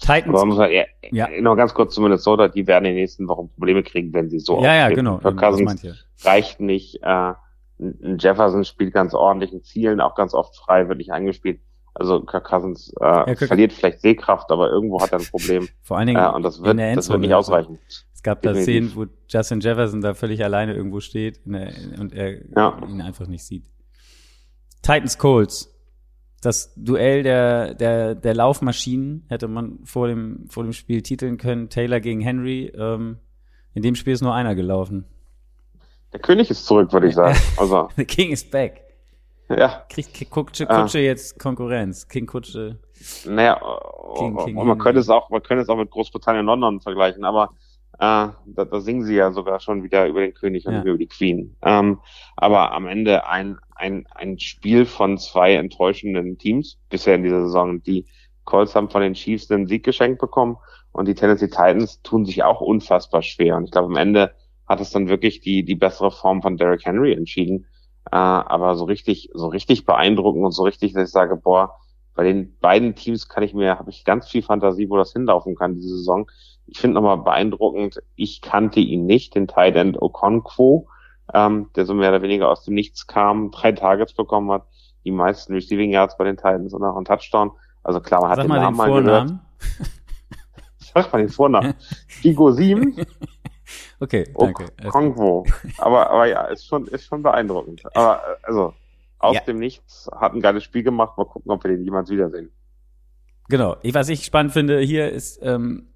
Titans. Aber muss man, ja, ja. Noch ganz kurz zu Minnesota, die werden in den nächsten Wochen Probleme kriegen, wenn sie so Ja, ja, genau. Kirk Cousins reicht nicht. Äh, Jefferson spielt ganz ordentlich in Zielen, auch ganz oft frei, wird nicht angespielt. Also Kirk Cousins äh, ja, Kirk verliert vielleicht Sehkraft, aber irgendwo hat er ein Problem. Vor allen Dingen äh, und das wird, das wird nicht ausreichen. Es gab da Szenen, wo Justin Jefferson da völlig alleine irgendwo steht der, und er ja. ihn einfach nicht sieht. Titans Colts das Duell der, der, der Laufmaschinen hätte man vor dem, vor dem Spiel titeln können. Taylor gegen Henry. Ähm, in dem Spiel ist nur einer gelaufen. Der König ist zurück, würde ich sagen. Also. The King is back. Ja. Kriegt Kutsche, Kutsche äh. jetzt Konkurrenz. King Kutsche. Naja, King, King man könnte es auch, man könnte es auch mit Großbritannien London vergleichen, aber Äh, da, da singen sie ja sogar schon wieder über den König und ja. über die Queen. Ähm, aber am Ende ein, ein, ein Spiel von zwei enttäuschenden Teams bisher in dieser Saison. Die Colts haben von den Chiefs einen Sieg geschenkt bekommen und die Tennessee Titans tun sich auch unfassbar schwer. Und ich glaube, am Ende hat es dann wirklich die, die bessere Form von Derrick Henry entschieden. Äh, aber so richtig, so richtig beeindruckend und so richtig, dass ich sage, boah, bei den beiden Teams kann ich mir, habe ich ganz viel Fantasie, wo das hinlaufen kann diese Saison. Ich finde nochmal beeindruckend, ich kannte ihn nicht, den Tight End Okonkwo, ähm, der so mehr oder weniger aus dem Nichts kam, drei Targets bekommen hat, die meisten Receiving Yards bei den Titans und auch einen Touchdown. Also klar, man hat Sag den mal Namen den mal gehört. Sag mal den Vornamen. Figo 7, Okay, danke. Gut. Okonkwo. Aber, aber ja, ist schon, ist schon beeindruckend. Aber, also, aus Ja. dem Nichts, hat ein geiles Spiel gemacht. Mal gucken, ob wir den jemals wiedersehen. Genau. Ich, was ich spannend finde hier ist ähm,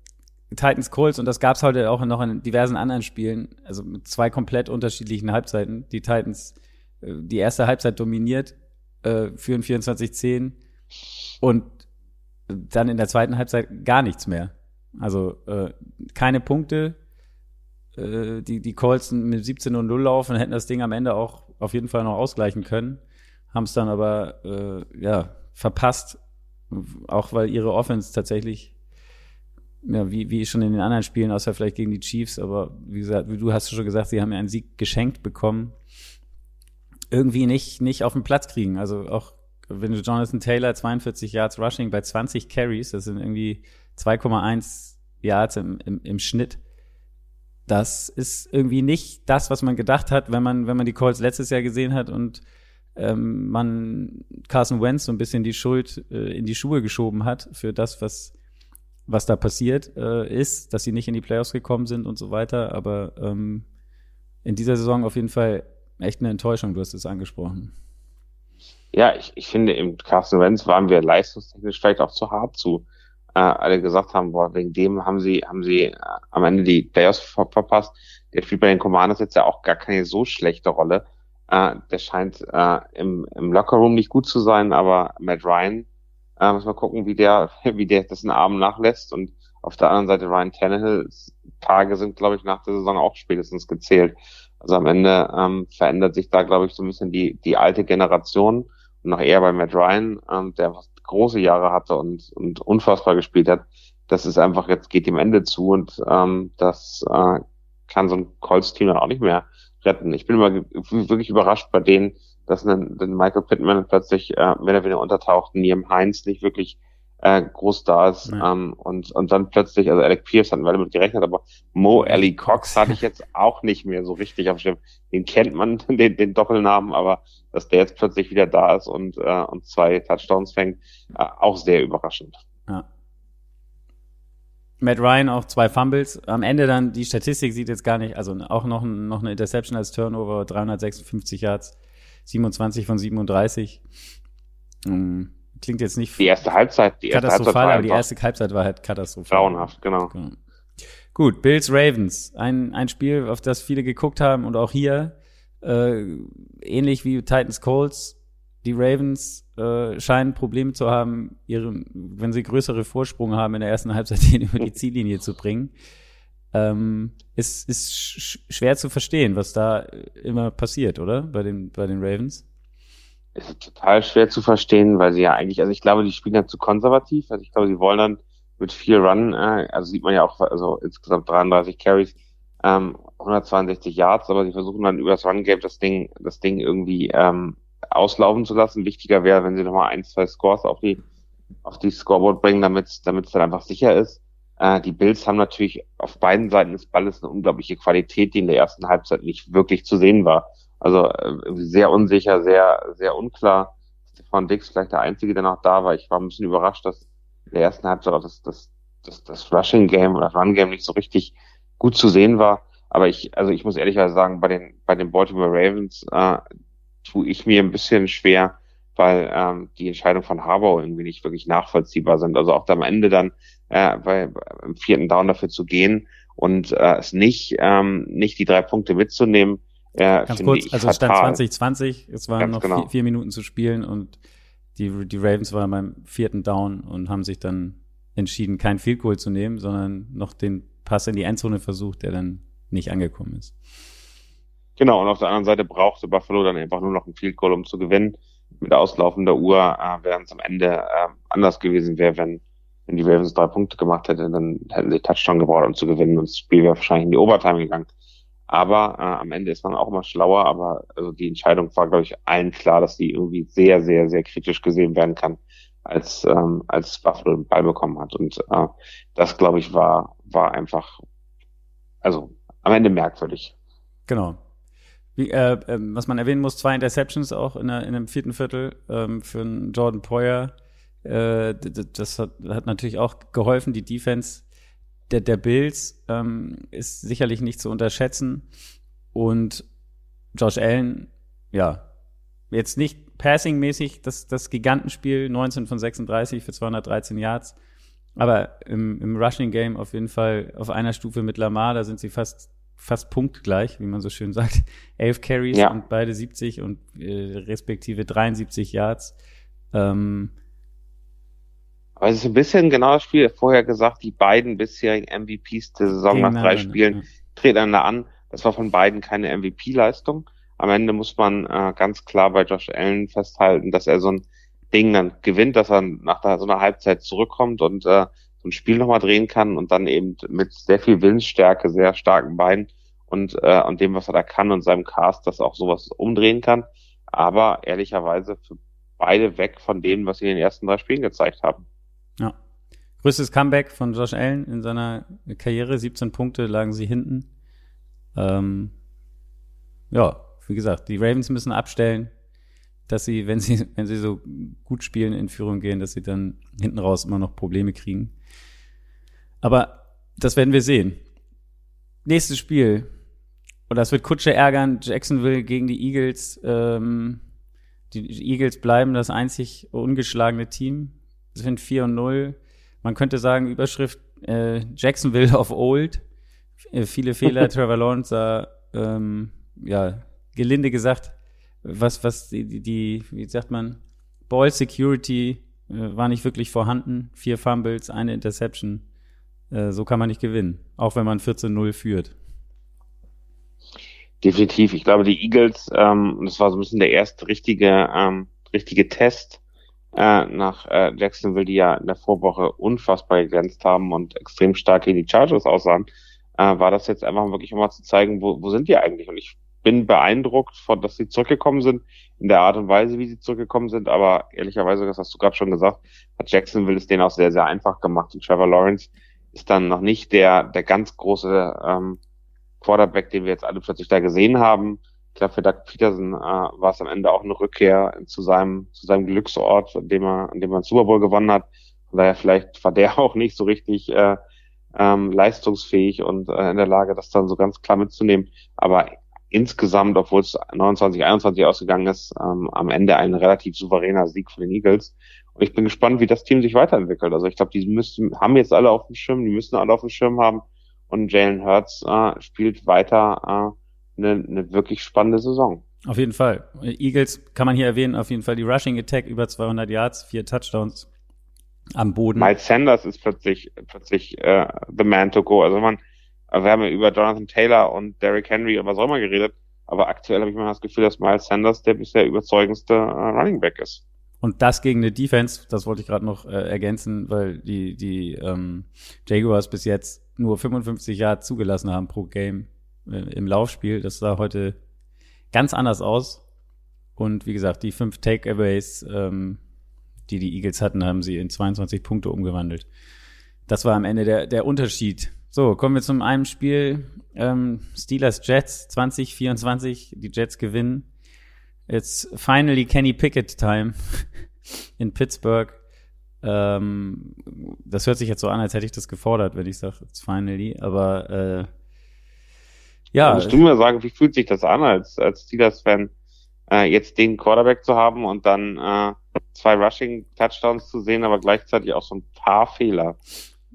Titans Colts und das gab es heute auch noch in diversen anderen Spielen, also mit zwei komplett unterschiedlichen Halbzeiten. Die Titans äh, die erste Halbzeit dominiert, äh, führen 24-10 und dann in der zweiten Halbzeit gar nichts mehr. Also äh, keine Punkte. Äh, die, die Colts mit 17 und 0 laufen, hätten das Ding am Ende auch auf jeden Fall noch ausgleichen können. Haben es dann aber äh, ja, verpasst, auch weil ihre Offense tatsächlich, ja, wie, wie schon in den anderen Spielen, außer vielleicht gegen die Chiefs, aber wie gesagt, wie du hast schon gesagt, sie haben ja einen Sieg geschenkt bekommen, irgendwie nicht, nicht auf den Platz kriegen. Also auch wenn du Jonathan Taylor 42 Yards Rushing bei 20 Carries, das sind irgendwie 2,1 Yards im, im, im Schnitt. Das ist irgendwie nicht das, was man gedacht hat, wenn man, wenn man die Colts letztes Jahr gesehen hat und ähm, man Carson Wentz so ein bisschen die Schuld äh, in die Schuhe geschoben hat für das, was, was da passiert äh, ist, dass sie nicht in die Playoffs gekommen sind und so weiter. Aber ähm, in dieser Saison auf jeden Fall echt eine Enttäuschung, du hast es angesprochen. Ja, ich, ich finde, im Carson Wentz waren wir leistungstechnisch vielleicht auch zu hart zu. Äh, alle gesagt haben, boah, wegen dem haben sie, haben sie äh, am Ende die Playoffs ver verpasst. Der spielt bei den Commanders jetzt ja auch gar keine so schlechte Rolle. Äh, der scheint äh, im, im Lockerroom nicht gut zu sein, aber Matt Ryan, äh, muss mal gucken, wie der, wie der das in den Arm nachlässt. Und auf der anderen Seite Ryan Tannehill's Tage sind, glaube ich, nach der Saison auch spätestens gezählt. Also am Ende ähm, verändert sich da, glaube ich, so ein bisschen die, die alte Generation und noch eher bei Matt Ryan, ähm, der fast große Jahre hatte und, und unfassbar gespielt hat. Das ist einfach, jetzt geht dem Ende zu und ähm, das äh, kann so ein Colts-Team dann auch nicht mehr retten. Ich bin immer wirklich überrascht bei denen, dass ein Michael Pittman plötzlich äh, mehr oder weniger untertaucht, Liam Heinz nicht wirklich äh, groß da ist Nee. ähm, und, und dann plötzlich, also Alec Pierce hatten wir damit gerechnet, aber Mo Ali Cox hatte ich jetzt auch nicht mehr so richtig auf dem Schirm. Den kennt man, den, den Doppelnamen, aber dass der jetzt plötzlich wieder da ist und, äh, und zwei Touchdowns fängt, äh, auch sehr überraschend. Ja. Matt Ryan auch zwei Fumbles. Am Ende dann, die Statistik sieht jetzt gar nicht, also auch noch, noch eine Interception als Turnover, 356 Yards, 27 von 37. Hm, Klingt jetzt nicht Die erste Halbzeit, die erste Halbzeit katastrophal, war aber die erste Halbzeit war halt katastrophal. grauenhaft, genau. Genau. Gut, Bills Ravens. Ein, ein Spiel, auf das viele geguckt haben und auch hier, äh, ähnlich wie Titans Colts, die Ravens äh, scheinen Probleme zu haben, ihre, wenn sie größere Vorsprung haben in der ersten Halbzeit, den über die Ziellinie zu bringen. Ähm, ist, ist sch schwer zu verstehen, was da immer passiert, oder? Bei den, bei den Ravens. Es ist total schwer zu verstehen, weil sie ja eigentlich, also ich glaube, die spielen dann zu konservativ. Also ich glaube, sie wollen dann mit viel Run, äh, also sieht man ja auch, also insgesamt 33 Carries, ähm, 162 Yards, aber sie versuchen dann über das Run-Game das Ding, das Ding irgendwie ähm, auslaufen zu lassen. Wichtiger wäre, wenn sie nochmal ein, zwei Scores auf die, auf die Scoreboard bringen, damit damit es dann einfach sicher ist. Äh, die Bills haben natürlich auf beiden Seiten des Balles eine unglaubliche Qualität, die in der ersten Halbzeit nicht wirklich zu sehen war. Also äh, sehr unsicher, sehr, sehr unklar. Stefan Dix vielleicht der Einzige, der noch da war. Ich war ein bisschen überrascht, dass in der ersten Halbzeit auch das, das, das, das Rushing Game oder Run Game nicht so richtig gut zu sehen war. Aber ich, also ich muss ehrlicherweise sagen, bei den, bei den Baltimore Ravens äh, tue ich mir ein bisschen schwer, weil ähm, die Entscheidung von Harbour irgendwie nicht wirklich nachvollziehbar sind. Also auch da am Ende dann äh, bei, im vierten Down dafür zu gehen und äh, es nicht, ähm, nicht die drei Punkte mitzunehmen, äh, Ganz kurz, also Stand fatal. 2020, es waren Ganz noch genau. vier, vier Minuten zu spielen und die, die Ravens waren beim vierten Down und haben sich dann entschieden, kein Field Goal zu nehmen, sondern noch den Pass in die Endzone versucht, der dann nicht angekommen ist. Genau, und auf der anderen Seite brauchte Buffalo dann einfach nur noch ein Field Goal, um zu gewinnen. Mit auslaufender Uhr, äh, während es am Ende äh, anders gewesen wäre, wenn, wenn die Ravens drei Punkte gemacht hätten, dann hätten sie Touchdown gebraucht, um zu gewinnen und das Spiel wäre wahrscheinlich in die Overtime gegangen. Aber äh, am Ende ist man auch immer schlauer, aber also die Entscheidung war, glaube ich, allen klar, dass die irgendwie sehr, sehr, sehr kritisch gesehen werden kann, als, ähm, als Buffalo den Ball bekommen hat. Und äh, das, glaube ich, war, war einfach, also am Ende merkwürdig. Genau. Wie, äh, äh, was man erwähnen muss, zwei Interceptions auch in, der, in einem vierten Viertel ähm, für einen Jordan Poyer. Äh, das hat, hat natürlich auch geholfen, die Defense der, der Bills ähm, ist sicherlich nicht zu unterschätzen. Und Josh Allen, ja, jetzt nicht passing-mäßig das, das Gigantenspiel, 19 von 36 für 213 Yards. Aber im, im Rushing-Game auf jeden Fall auf einer Stufe mit Lamar, da sind sie fast, fast punktgleich, wie man so schön sagt. Elf Carries ja. und beide 70 und äh, respektive 73 Yards. Ähm, aber es ist ein bisschen genau das Spiel, vorher gesagt, die beiden bisherigen MVPs der Saison nach drei Spielen treten einander an. Das war von beiden keine MVP-Leistung. Am Ende muss man äh, ganz klar bei Josh Allen festhalten, dass er so ein Ding dann gewinnt, dass er nach so einer Halbzeit zurückkommt und äh, so ein Spiel nochmal drehen kann und dann eben mit sehr viel Willensstärke, sehr starken Beinen und, äh, und dem, was er da kann und seinem Cast, das auch sowas umdrehen kann. Aber ehrlicherweise für beide weg von dem, was sie in den ersten drei Spielen gezeigt haben. Größtes Comeback von Josh Allen in seiner Karriere. 17 Punkte lagen sie hinten. Ähm, ja, wie gesagt, die Ravens müssen abstellen, dass sie, wenn sie, wenn sie so gut spielen, in Führung gehen, dass sie dann hinten raus immer noch Probleme kriegen. Aber das werden wir sehen. Nächstes Spiel. Und das wird Kutsche ärgern. Jacksonville gegen die Eagles. Ähm, die Eagles bleiben das einzig ungeschlagene Team sind 4 und 0. Man könnte sagen, Überschrift äh, Jacksonville of Old. Äh, viele Fehler. Trevor Lawrence sah, ähm, ja, gelinde gesagt, was, was die, die, wie sagt man, Ball Security äh, war nicht wirklich vorhanden. Vier Fumbles, eine Interception. Äh, so kann man nicht gewinnen, auch wenn man 14-0 führt. Definitiv. Ich glaube, die Eagles, ähm, das war so ein bisschen der erste richtige, ähm, richtige Test äh, nach äh, Jacksonville, die ja in der Vorwoche unfassbar geglänzt haben und extrem stark gegen die Chargers aussahen, äh, war das jetzt einfach wirklich mal zu zeigen, wo, wo sind die eigentlich? Und ich bin beeindruckt von, dass sie zurückgekommen sind, in der Art und Weise, wie sie zurückgekommen sind, aber ehrlicherweise, das hast du gerade schon gesagt, hat Jacksonville es denen auch sehr, sehr einfach gemacht. Und Trevor Lawrence ist dann noch nicht der, der ganz große ähm, Quarterback, den wir jetzt alle plötzlich da gesehen haben, glaube, für Doug Peterson äh, war es am Ende auch eine Rückkehr zu seinem, zu seinem Glücksort, an dem er, an dem er einen Super Bowl gewonnen hat. Von daher vielleicht war der auch nicht so richtig äh, ähm, leistungsfähig und äh, in der Lage, das dann so ganz klar mitzunehmen. Aber insgesamt, obwohl es 29, 21 ausgegangen ist, ähm, am Ende ein relativ souveräner Sieg von den Eagles. Und ich bin gespannt, wie das Team sich weiterentwickelt. Also ich glaube, die müssen, haben jetzt alle auf dem Schirm, die müssen alle auf dem Schirm haben. Und Jalen Hurts äh, spielt weiter äh, eine, eine wirklich spannende Saison. Auf jeden Fall. Eagles kann man hier erwähnen, auf jeden Fall die Rushing Attack über 200 Yards, vier Touchdowns am Boden. Miles Sanders ist plötzlich plötzlich äh, the man to go. Also man, wir haben ja über Jonathan Taylor und Derrick Henry und was auch immer geredet, aber aktuell habe ich mal das Gefühl, dass Miles Sanders der bisher überzeugendste äh, Running Back ist. Und das gegen eine Defense, das wollte ich gerade noch äh, ergänzen, weil die die ähm, Jaguars bis jetzt nur 55 Yards zugelassen haben pro Game im Laufspiel. Das sah heute ganz anders aus. Und wie gesagt, die fünf Takeaways, ähm, die die Eagles hatten, haben sie in 22 Punkte umgewandelt. Das war am Ende der, der Unterschied. So, kommen wir zum einem Spiel. Ähm, Steelers Jets 2024. Die Jets gewinnen. It's finally Kenny Pickett Time in Pittsburgh. Ähm, das hört sich jetzt so an, als hätte ich das gefordert, wenn ich sage, it's finally. Aber äh, ja. Musst du mir sagen, wie fühlt sich das an, als, als Steelers-Fan, äh, jetzt den Quarterback zu haben und dann äh, zwei Rushing-Touchdowns zu sehen, aber gleichzeitig auch so ein paar Fehler.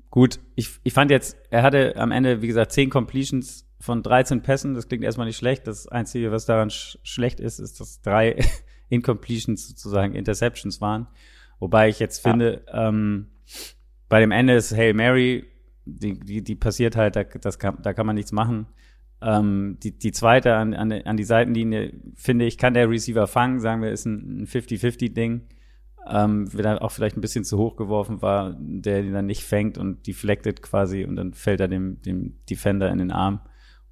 Gut, ich, ich fand jetzt, er hatte am Ende, wie gesagt, zehn Completions von 13 Pässen. Das klingt erstmal nicht schlecht. Das Einzige, was daran sch schlecht ist, ist, dass drei Incompletions sozusagen Interceptions waren. Wobei ich jetzt finde, ja. ähm, bei dem Ende ist Hail Mary die, die, die passiert halt, da, das kann, da kann man nichts machen. Ähm, die, die zweite an, an, an die Seitenlinie, finde ich, kann der Receiver fangen, sagen wir, ist ein 50-50-Ding. Ähm, wenn er auch vielleicht ein bisschen zu hoch geworfen war, der ihn dann nicht fängt und deflected quasi und dann fällt er dem, dem Defender in den Arm.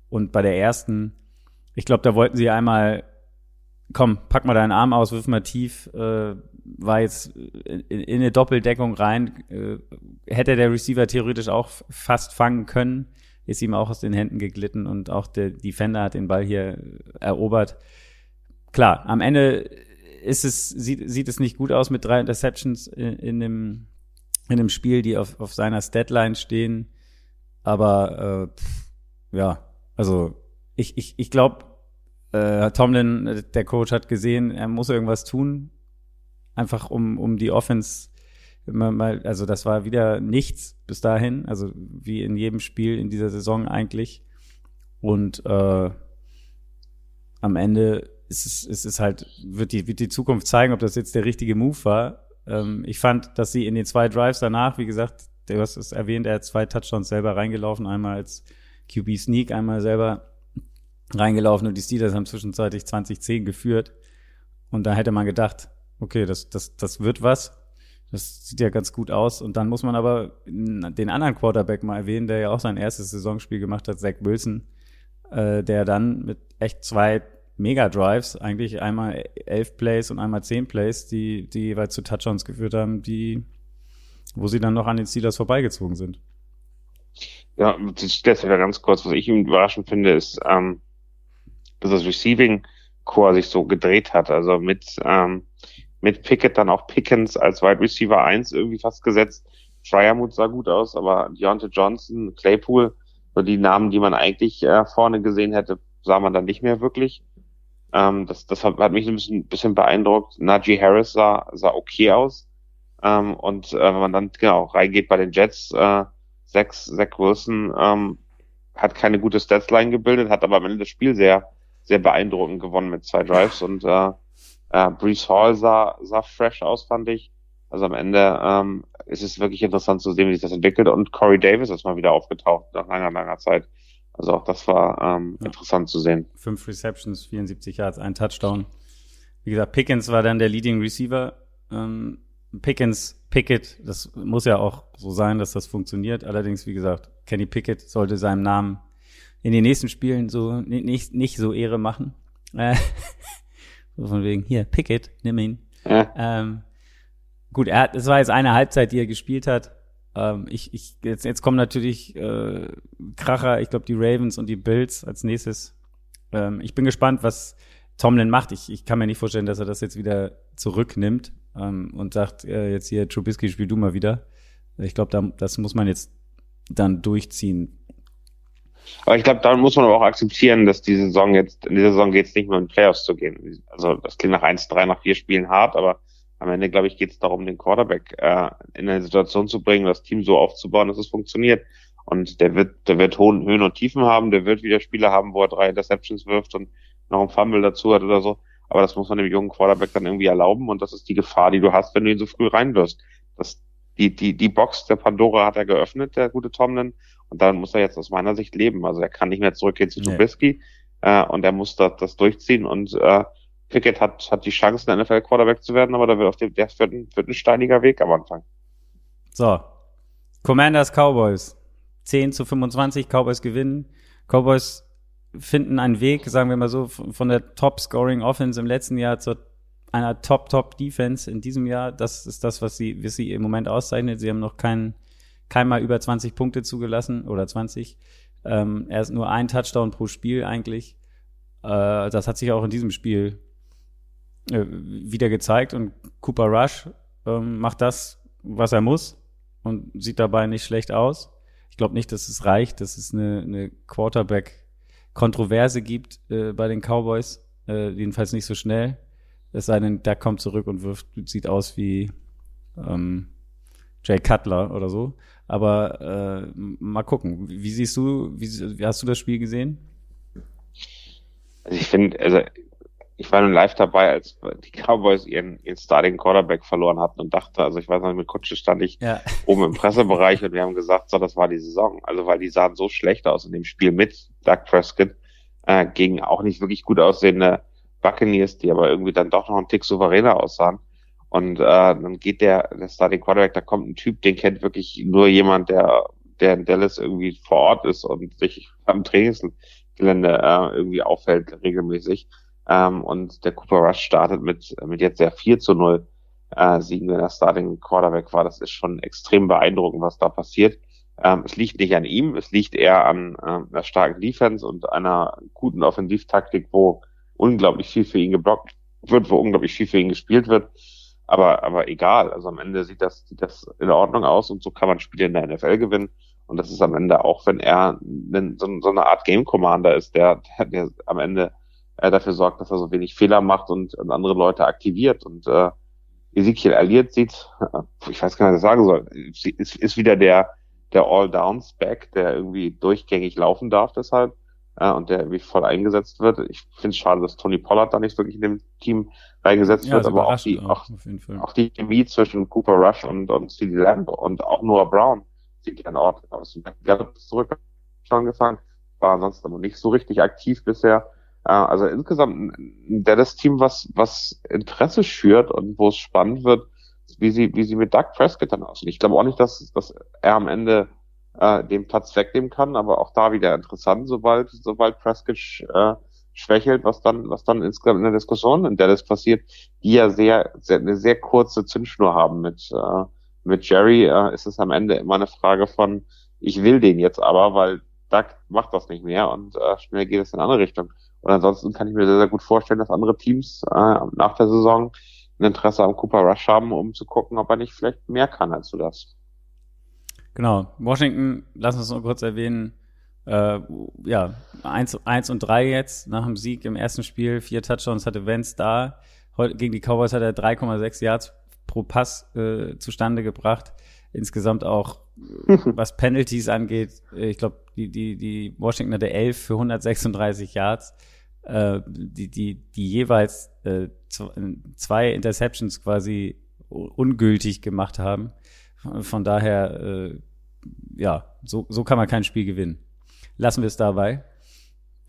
Und bei der ersten, ich glaube, da wollten sie einmal, komm, pack mal deinen Arm aus, wirf mal tief, äh, war jetzt in, in eine Doppeldeckung rein, äh, hätte der Receiver theoretisch auch fast fangen können ist ihm auch aus den Händen geglitten und auch der Defender hat den Ball hier erobert. Klar, am Ende ist es, sieht, sieht es nicht gut aus mit drei Interceptions in, in dem, in dem Spiel, die auf, auf seiner Statline stehen. Aber äh, ja, also ich, ich, ich glaube, äh, Tomlin, der Coach, hat gesehen, er muss irgendwas tun, einfach um, um die Offense mal, also das war wieder nichts bis dahin, also wie in jedem Spiel in dieser Saison eigentlich. Und äh, am Ende ist es, ist es halt, wird die, wird die Zukunft zeigen, ob das jetzt der richtige Move war. Ähm, ich fand, dass sie in den zwei Drives danach, wie gesagt, du hast es erwähnt, er hat zwei Touchdowns selber reingelaufen, einmal als QB Sneak, einmal selber reingelaufen und die Steelers haben zwischenzeitlich 2010 geführt. Und da hätte man gedacht, okay, das, das, das wird was. Das sieht ja ganz gut aus. Und dann muss man aber den anderen Quarterback mal erwähnen, der ja auch sein erstes Saisonspiel gemacht hat, Zach Wilson, äh, der dann mit echt zwei Mega-Drives, eigentlich einmal elf Plays und einmal zehn Plays, die, die jeweils zu Touchdowns geführt haben, die, wo sie dann noch an den Steelers vorbeigezogen sind. Ja, das, wieder ganz kurz, was ich überraschend finde, ist, ähm, dass das Receiving Core sich so gedreht hat. Also mit ähm, mit Pickett dann auch Pickens als Wide Receiver 1 irgendwie fast gesetzt. Fryermuth sah gut aus, aber Deontay Johnson, Claypool, so die Namen, die man eigentlich äh, vorne gesehen hätte, sah man dann nicht mehr wirklich. Ähm, das das hat, mich ein bisschen, bisschen beeindruckt. Najee Harris sah, sah okay aus. Ähm, und äh, wenn man dann genau reingeht bei den Jets, äh, Zach, Zach Wilson ähm, hat keine gute Statsline gebildet, hat aber am Ende das Spiel sehr, sehr beeindruckend gewonnen mit zwei Drives und äh, äh, Brees Hall sah, sah fresh aus, fand ich. Also am Ende ähm, ist es wirklich interessant zu sehen, wie sich das entwickelt. Und Corey Davis ist mal wieder aufgetaucht nach langer, langer Zeit. Also auch das war ähm, ja. interessant zu sehen. Fünf Receptions, 74 Yards, ein Touchdown. Wie gesagt, Pickens war dann der Leading Receiver. Ähm, Pickens, Pickett, das muss ja auch so sein, dass das funktioniert. Allerdings, wie gesagt, Kenny Pickett sollte seinem Namen in den nächsten Spielen so nicht, nicht so Ehre machen. Äh, So von wegen, hier, Pickett, nimm ihn. Ja. Ähm, gut, er hat, es war jetzt eine Halbzeit, die er gespielt hat. Ähm, ich, ich, jetzt, jetzt kommen natürlich äh, Kracher, ich glaube die Ravens und die Bills als nächstes. Ähm, ich bin gespannt, was Tomlin macht. Ich, ich kann mir nicht vorstellen, dass er das jetzt wieder zurücknimmt ähm, und sagt, äh, jetzt hier, Trubisky, spiel du mal wieder. Ich glaube, da, das muss man jetzt dann durchziehen. Aber ich glaube, da muss man aber auch akzeptieren, dass die Saison jetzt, in dieser Saison geht es nicht mehr um Playoffs zu gehen. Also das klingt nach eins, drei, nach vier Spielen hart, aber am Ende, glaube ich, geht es darum, den Quarterback äh, in eine Situation zu bringen, das Team so aufzubauen, dass es funktioniert. Und der wird, der wird hohen Höhen und Tiefen haben, der wird wieder Spiele haben, wo er drei Interceptions wirft und noch ein Fumble dazu hat oder so. Aber das muss man dem jungen Quarterback dann irgendwie erlauben und das ist die Gefahr, die du hast, wenn du ihn so früh reinwirfst. Das, die, die, die Box der Pandora hat er geöffnet, der gute Tomlin. Und dann muss er jetzt aus meiner Sicht leben. Also er kann nicht mehr zurückgehen zu Trubisky nee. äh, und er muss das, das durchziehen. Und äh, Pickett hat, hat die Chance, ein NFL-Quarterback zu werden, aber da wird auf dem, der wird ein, wird ein steiniger Weg am Anfang. So. Commanders Cowboys. 10 zu 25, Cowboys gewinnen. Cowboys finden einen Weg, sagen wir mal so, von der Top-Scoring-Offense im letzten Jahr zur einer Top-Top-Defense in diesem Jahr. Das ist das, was sie, was sie im Moment auszeichnet. Sie haben noch keinen keinmal über 20 Punkte zugelassen oder 20. Ähm, er ist nur ein Touchdown pro Spiel eigentlich. Äh, das hat sich auch in diesem Spiel äh, wieder gezeigt und Cooper Rush ähm, macht das, was er muss und sieht dabei nicht schlecht aus. Ich glaube nicht, dass es reicht, dass es eine, eine Quarterback-Kontroverse gibt äh, bei den Cowboys. Äh, jedenfalls nicht so schnell. Es sei denn, der kommt zurück und wirft, sieht aus wie ähm, Jay Cutler oder so. Aber äh, mal gucken. Wie siehst du, wie, wie hast du das Spiel gesehen? Also ich finde, also ich war nun live dabei, als die Cowboys ihren, ihren Starting Quarterback verloren hatten und dachte, also ich weiß noch, mit Kutsche stand ich ja. oben im Pressebereich und wir haben gesagt, so, das war die Saison. Also weil die sahen so schlecht aus in dem Spiel mit Doug Prescott, äh, gegen auch nicht wirklich gut aussehende Buccaneers, die aber irgendwie dann doch noch einen Tick souveräner aussahen. Und äh, dann geht der, der Starting Quarterback, da kommt ein Typ, den kennt wirklich nur jemand, der, der in Dallas irgendwie vor Ort ist und sich am Trainingsgelände äh, irgendwie auffällt regelmäßig. Ähm, und der Cooper Rush startet mit, mit jetzt der 4 zu 0 äh, Siegen, wenn er Starting Quarterback war. Das ist schon extrem beeindruckend, was da passiert. Ähm, es liegt nicht an ihm, es liegt eher an äh, einer starken Defense und einer guten Offensivtaktik, wo unglaublich viel für ihn geblockt wird, wo unglaublich viel für ihn gespielt wird. Aber, aber egal, also am Ende sieht das, sieht das in Ordnung aus und so kann man Spiele in der NFL gewinnen. Und das ist am Ende auch, wenn er so, so eine Art Game Commander ist, der, der, der am Ende äh, dafür sorgt, dass er so wenig Fehler macht und, und andere Leute aktiviert. Und äh, Ezekiel Elliott sieht, äh, ich weiß gar nicht, was ich sagen soll, ist, ist wieder der, der All-Downs-Back, der irgendwie durchgängig laufen darf deshalb äh, und der irgendwie voll eingesetzt wird. Ich finde es schade, dass Tony Pollard da nicht wirklich in dem Team reingesetzt ja, wird, aber auch die, auch, auch, die Chemie zwischen Cooper Rush und, und CeeDee Lamb und auch Noah Brown sieht ja in Ordnung aus. Gallup ist zurück schon gefangen, war ansonsten aber nicht so richtig aktiv bisher. Äh, also insgesamt ein Dallas-Team, was, was Interesse schürt und wo es spannend wird, wie sie, wie sie mit Doug Prescott dann aussehen. Ich glaube auch nicht, dass, dass er am Ende äh, den Platz wegnehmen kann, aber auch da wieder interessant, sobald, sobald Prescott äh, schwächelt, was dann, was dann insgesamt in der Diskussion in Dallas passiert, die ja sehr, sehr eine sehr kurze Zündschnur haben mit, äh, mit Jerry, äh, ist es am Ende immer eine Frage von, ich will den jetzt aber, weil Doug macht das nicht mehr und äh, schnell geht es in eine andere Richtung. Und ansonsten kann ich mir sehr, sehr gut vorstellen, dass andere Teams äh, nach der Saison ein Interesse am Cooper Rush haben, um zu gucken, ob er nicht vielleicht mehr kann als du das. Genau. Washington, lass uns noch kurz erwähnen, äh, ja, eins, eins und drei jetzt nach dem Sieg im ersten Spiel, vier Touchdowns hatte Vance da. Heute gegen die Cowboys hat er 3,6 Yards pro Pass äh, zustande gebracht. Insgesamt auch, was Penalties angeht, äh, ich glaube, die, die, die Washington hatte 11 für 136 Yards äh, die, die, die jeweils äh, zwei Interceptions quasi ungültig gemacht haben. Von daher, äh, ja, so, so kann man kein Spiel gewinnen. Lassen wir es dabei.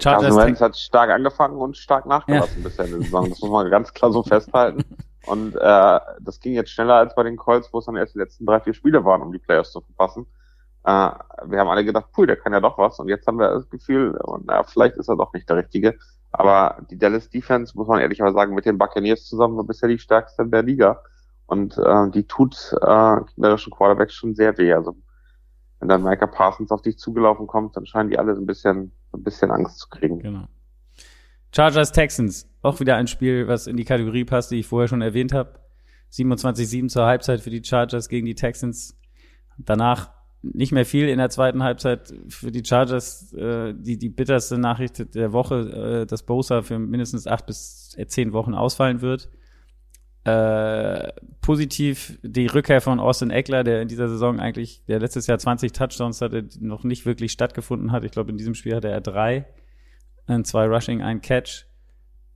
Chargers Carson hat stark angefangen und stark nachgelassen ja. bisher in der Saison. Das muss man ganz klar so festhalten. Und äh, das ging jetzt schneller als bei den Colts, wo es dann erst die letzten drei, vier Spiele waren, um die Playoffs zu verpassen. Äh, wir haben alle gedacht, puh, der kann ja doch was. Und jetzt haben wir das Gefühl, na, vielleicht ist er doch nicht der Richtige. Aber die Dallas Defense, muss man ehrlicherweise sagen, mit den Buccaneers zusammen war bisher die stärkste in der Liga. Und äh, die tut äh, gegnerischen Quarterbacks schon sehr weh. Also wenn dann Micah Parsons auf dich zugelaufen kommt, dann scheinen die alle so ein bisschen, ein bisschen Angst zu kriegen. Genau. Chargers Texans, auch wieder ein Spiel, was in die Kategorie passt, die ich vorher schon erwähnt habe. 27-7 zur Halbzeit für die Chargers gegen die Texans. Danach nicht mehr viel in der zweiten Halbzeit für die Chargers. Äh, die, die bitterste Nachricht der Woche, äh, dass Bosa für mindestens acht bis zehn Wochen ausfallen wird. Äh, positiv die Rückkehr von Austin Eckler, der in dieser Saison eigentlich, der letztes Jahr 20 Touchdowns hatte, noch nicht wirklich stattgefunden hat. Ich glaube, in diesem Spiel hatte er drei, zwei Rushing, ein Catch.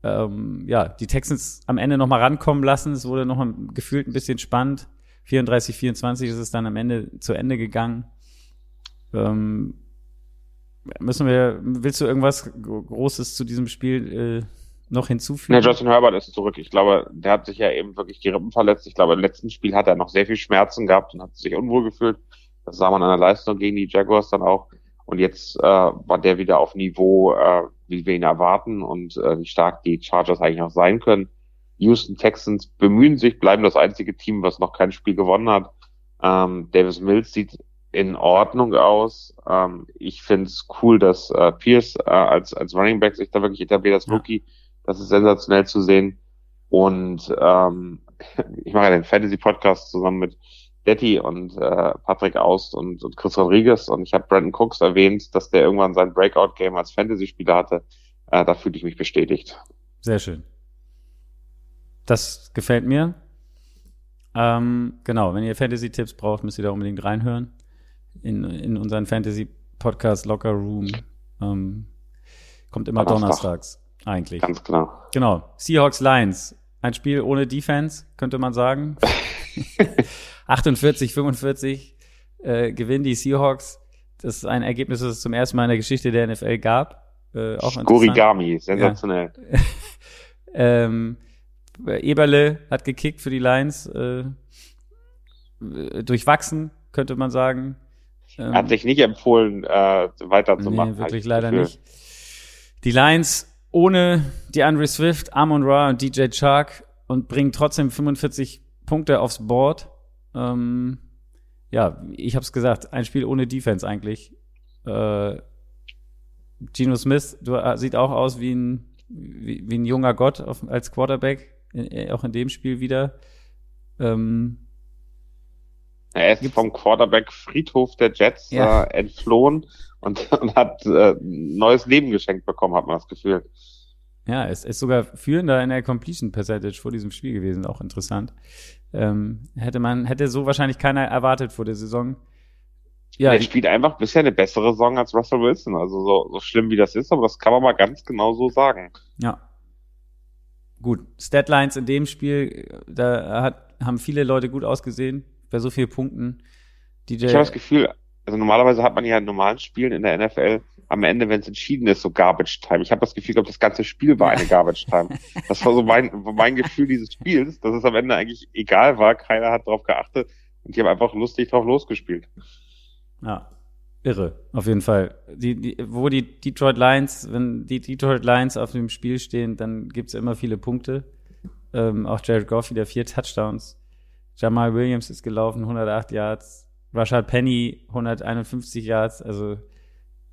Ähm, ja, die Texans am Ende noch mal rankommen lassen. Es wurde noch mal gefühlt ein bisschen spannend 34, 24 ist es dann am Ende zu Ende gegangen. Ähm, müssen wir, willst du irgendwas Großes zu diesem Spiel äh, noch hinzufügen? Ja, Justin Herbert ist zurück. Ich glaube, der hat sich ja eben wirklich die Rippen verletzt. Ich glaube, im letzten Spiel hat er noch sehr viel Schmerzen gehabt und hat sich unwohl gefühlt. Das sah man an der Leistung gegen die Jaguars dann auch. Und jetzt äh, war der wieder auf Niveau, äh, wie wir ihn erwarten und äh, wie stark die Chargers eigentlich auch sein können. Houston Texans bemühen sich, bleiben das einzige Team, was noch kein Spiel gewonnen hat. Ähm, Davis Mills sieht in Ordnung aus. Ähm, ich finde es cool, dass äh, Pierce äh, als, als Running Back sich da wirklich etabliert als Rookie. Das ist sensationell zu sehen. Und ähm, ich mache ja den Fantasy-Podcast zusammen mit Detti und äh, Patrick Aust und, und Chris Rodriguez. Und ich habe Brandon Cooks erwähnt, dass der irgendwann sein Breakout-Game als Fantasy-Spieler hatte. Äh, da fühle ich mich bestätigt. Sehr schön. Das gefällt mir. Ähm, genau, wenn ihr Fantasy-Tipps braucht, müsst ihr da unbedingt reinhören. In, in unseren Fantasy-Podcast Locker Room. Ähm, kommt immer donnerstags. Eigentlich. Ganz genau. Genau. Seahawks Lions. Ein Spiel ohne Defense, könnte man sagen. 48, 45 äh, gewinnen die Seahawks. Das ist ein Ergebnis, das es zum ersten Mal in der Geschichte der NFL gab. Äh, auch Gorigami, sensationell. Ja. ähm, Eberle hat gekickt für die Lions. Äh, durchwachsen, könnte man sagen. Ähm, hat sich nicht empfohlen, äh, weiterzumachen. Nee, wirklich leider nicht. Die Lions ohne die Andre Swift, Amon Ra und DJ Chark und bringen trotzdem 45 Punkte aufs Board. Ähm, ja, ich habe es gesagt, ein Spiel ohne Defense eigentlich. Äh, Geno Smith du, äh, sieht auch aus wie ein, wie, wie ein junger Gott auf, als Quarterback, in, äh, auch in dem Spiel wieder. Ähm, er ist vom Quarterback Friedhof der Jets ja. äh, entflohen und, und hat äh, neues Leben geschenkt bekommen, hat man das Gefühl. Ja, es ist sogar führender in der Completion Percentage vor diesem Spiel gewesen, auch interessant. Ähm, hätte man, hätte so wahrscheinlich keiner erwartet vor der Saison. Ja, er spielt einfach bisher eine bessere Saison als Russell Wilson. Also so, so schlimm wie das ist, aber das kann man mal ganz genau so sagen. Ja. Gut, Statlines in dem Spiel, da hat, haben viele Leute gut ausgesehen, bei so vielen Punkten. DJ ich habe das Gefühl, also normalerweise hat man ja in normalen Spielen in der NFL am Ende, wenn es entschieden ist, so Garbage Time. Ich habe das Gefühl gehabt, das ganze Spiel war eine Garbage Time. Das war so mein, mein Gefühl dieses Spiels, dass es am Ende eigentlich egal war. Keiner hat darauf geachtet und die haben einfach lustig drauf losgespielt. Ja, irre, auf jeden Fall. Die, die, wo die Detroit Lions, wenn die Detroit Lions auf dem Spiel stehen, dann gibt's immer viele Punkte. Ähm, auch Jared Goff wieder vier Touchdowns. Jamal Williams ist gelaufen, 108 Yards. Rashad Penny 151 Yards. Also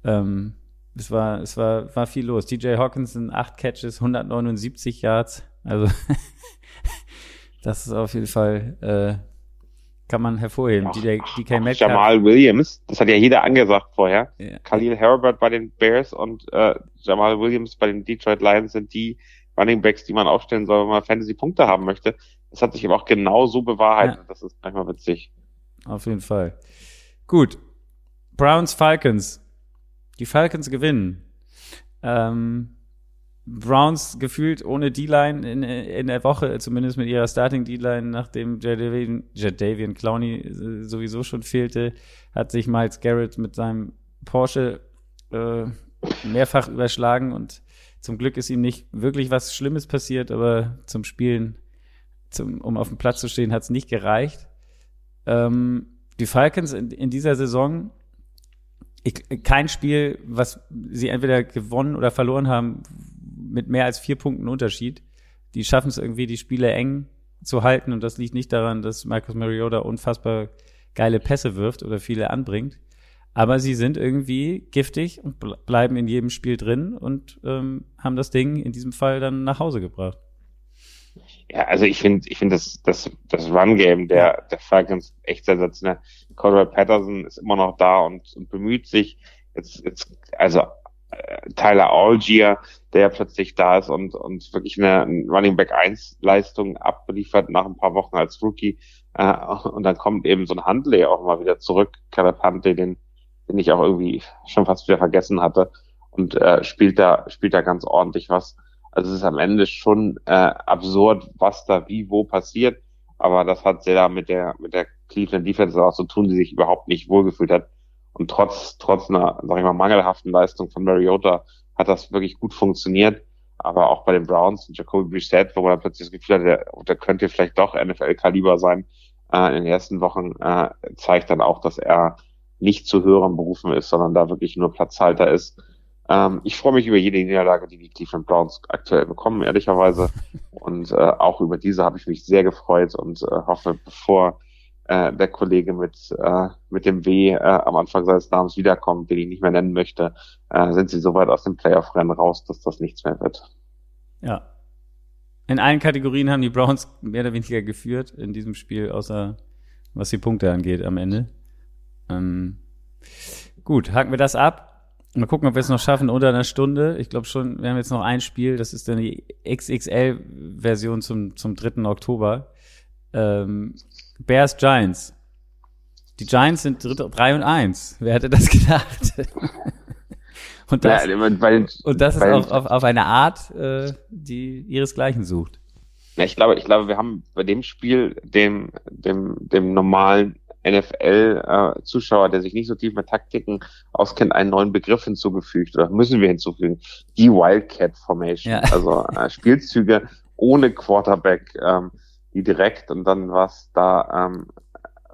ähm, es war, es war, war viel los. DJ Hawkinson, acht Catches, 179 Yards. Also das ist auf jeden Fall, äh, kann man hervorheben. Ach, DJ, DK Metcalf. Jamal Williams, das hat ja jeder angesagt vorher. Ja. Khalil Herbert bei den Bears und äh, Jamal Williams bei den Detroit Lions sind die Running Backs, die man aufstellen soll, wenn man Fantasy-Punkte haben möchte. Das hat sich aber auch genau so bewahrheitet. Ja. Das ist manchmal witzig. Auf jeden Fall. Gut. Browns Falcons. Die Falcons gewinnen. Ähm, Browns gefühlt ohne D-Line in, in der Woche, zumindest mit ihrer Starting D-Line, nachdem Jadavian, Jadavian Clowney äh, sowieso schon fehlte, hat sich Miles Garrett mit seinem Porsche äh, mehrfach überschlagen und zum Glück ist ihm nicht wirklich was Schlimmes passiert, aber zum Spielen, zum, um auf dem Platz zu stehen, hat es nicht gereicht. Ähm, die Falcons in, in dieser Saison ich, kein Spiel, was sie entweder gewonnen oder verloren haben, mit mehr als vier Punkten Unterschied. Die schaffen es irgendwie, die Spiele eng zu halten und das liegt nicht daran, dass Marcus Mariota unfassbar geile Pässe wirft oder viele anbringt. Aber sie sind irgendwie giftig und bleiben in jedem Spiel drin und ähm, haben das Ding in diesem Fall dann nach Hause gebracht. Ja, also ich finde, ich finde das, das, das Run-Game der, der Falcons echt sensationell. Cordell Patterson ist immer noch da und, und bemüht sich. Jetzt, jetzt, also äh, Tyler Algier, der ja plötzlich da ist und, und wirklich eine, eine Running Back 1 Leistung abliefert nach ein paar Wochen als Rookie. Äh, und dann kommt eben so ein Handley auch mal wieder zurück, Caleb den, den ich auch irgendwie schon fast wieder vergessen hatte und äh, spielt da, spielt da ganz ordentlich was. Also es ist am Ende schon äh, absurd, was da wie wo passiert. Aber das hat sehr mit der mit der Cleveland Defense auch zu tun, die sich überhaupt nicht wohlgefühlt hat. Und trotz trotz einer, sag ich mal, mangelhaften Leistung von Mariota hat das wirklich gut funktioniert. Aber auch bei den Browns und Jacoby Brissett, wo man plötzlich das Gefühl hat, der, der könnte vielleicht doch NFL-Kaliber sein, äh, in den ersten Wochen äh, zeigt dann auch, dass er nicht zu höheren Berufen ist, sondern da wirklich nur Platzhalter ist. Ähm, ich freue mich über jede Niederlage, die die Cleveland Browns aktuell bekommen, ehrlicherweise. Und äh, auch über diese habe ich mich sehr gefreut und äh, hoffe, bevor äh, der Kollege mit, äh, mit dem W äh, am Anfang seines Namens wiederkommt, den ich nicht mehr nennen möchte, äh, sind sie so weit aus dem Playoff-Rennen raus, dass das nichts mehr wird. Ja. In allen Kategorien haben die Browns mehr oder weniger geführt in diesem Spiel, außer was die Punkte angeht am Ende. Ähm, gut, haken wir das ab. Mal gucken, ob wir es noch schaffen unter einer Stunde. Ich glaube schon, wir haben jetzt noch ein Spiel, das ist dann die XXL-Version zum, zum 3. Oktober. Ähm, Bears Giants. Die Giants sind 3 und 1. Wer hätte das gedacht? Und das, Ja, weil, und das ist auch auf, auf eine Art, äh, die ihresgleichen sucht. Ja, ich glaube, ich glaube, wir haben bei dem Spiel dem, dem, dem normalen NFL-Zuschauer, der sich nicht so tief mit Taktiken auskennt, einen neuen Begriff hinzugefügt oder müssen wir hinzufügen. Die Wildcat Formation. Ja. Also äh, Spielzüge ohne Quarterback, ähm, die direkt und dann war es da ähm,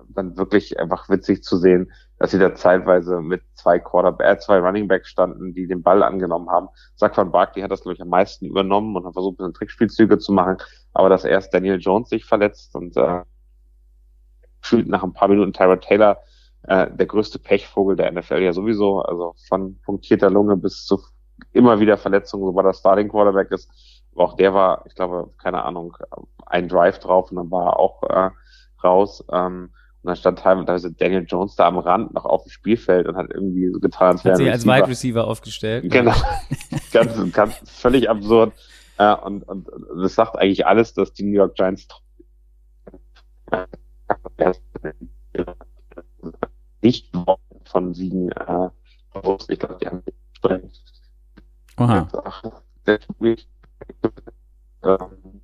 dann wirklich einfach witzig zu sehen, dass sie da zeitweise mit zwei Quarterback, äh, zwei Running Backs standen, die den Ball angenommen haben. Saquon Barkley hat das, glaube ich, am meisten übernommen und hat versucht, ein bisschen Trickspielzüge zu machen, aber dass erst Daniel Jones sich verletzt und äh, fühlt nach ein paar Minuten Tyrod Taylor äh, der größte Pechvogel der NFL ja sowieso, also von punktierter Lunge bis zu immer wieder Verletzungen, sobald er Starting Quarterback ist. Aber auch der war, ich glaube, keine Ahnung, ein Drive drauf und dann war er auch äh, raus. Ähm, und dann stand teilweise Daniel Jones da am Rand noch auf dem Spielfeld und hat irgendwie so getan, als wäre er als. Wide Receiver aufgestellt. Genau. ganz, ganz völlig absurd. Äh, und, und das sagt eigentlich alles, dass die New York Giants nicht von Siegen äh, bewusst. Ich glaube, die haben Aha. ähm,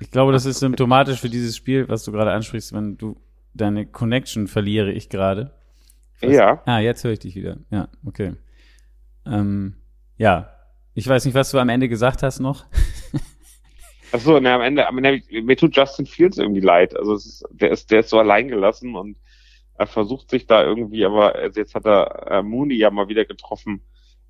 Ich glaube, das ist symptomatisch für dieses Spiel, was du gerade ansprichst, wenn du deine Connection verliere ich gerade. Ja. Ah, jetzt höre ich dich wieder. Ja, okay. Ähm, ja. Ich weiß nicht, was du am Ende gesagt hast noch. Achso, ne, am Ende, am Ende, mir tut Justin Fields irgendwie leid. Also ist, der ist, der ist so allein gelassen und er versucht sich da irgendwie, aber also jetzt hat er äh, Mooney ja mal wieder getroffen,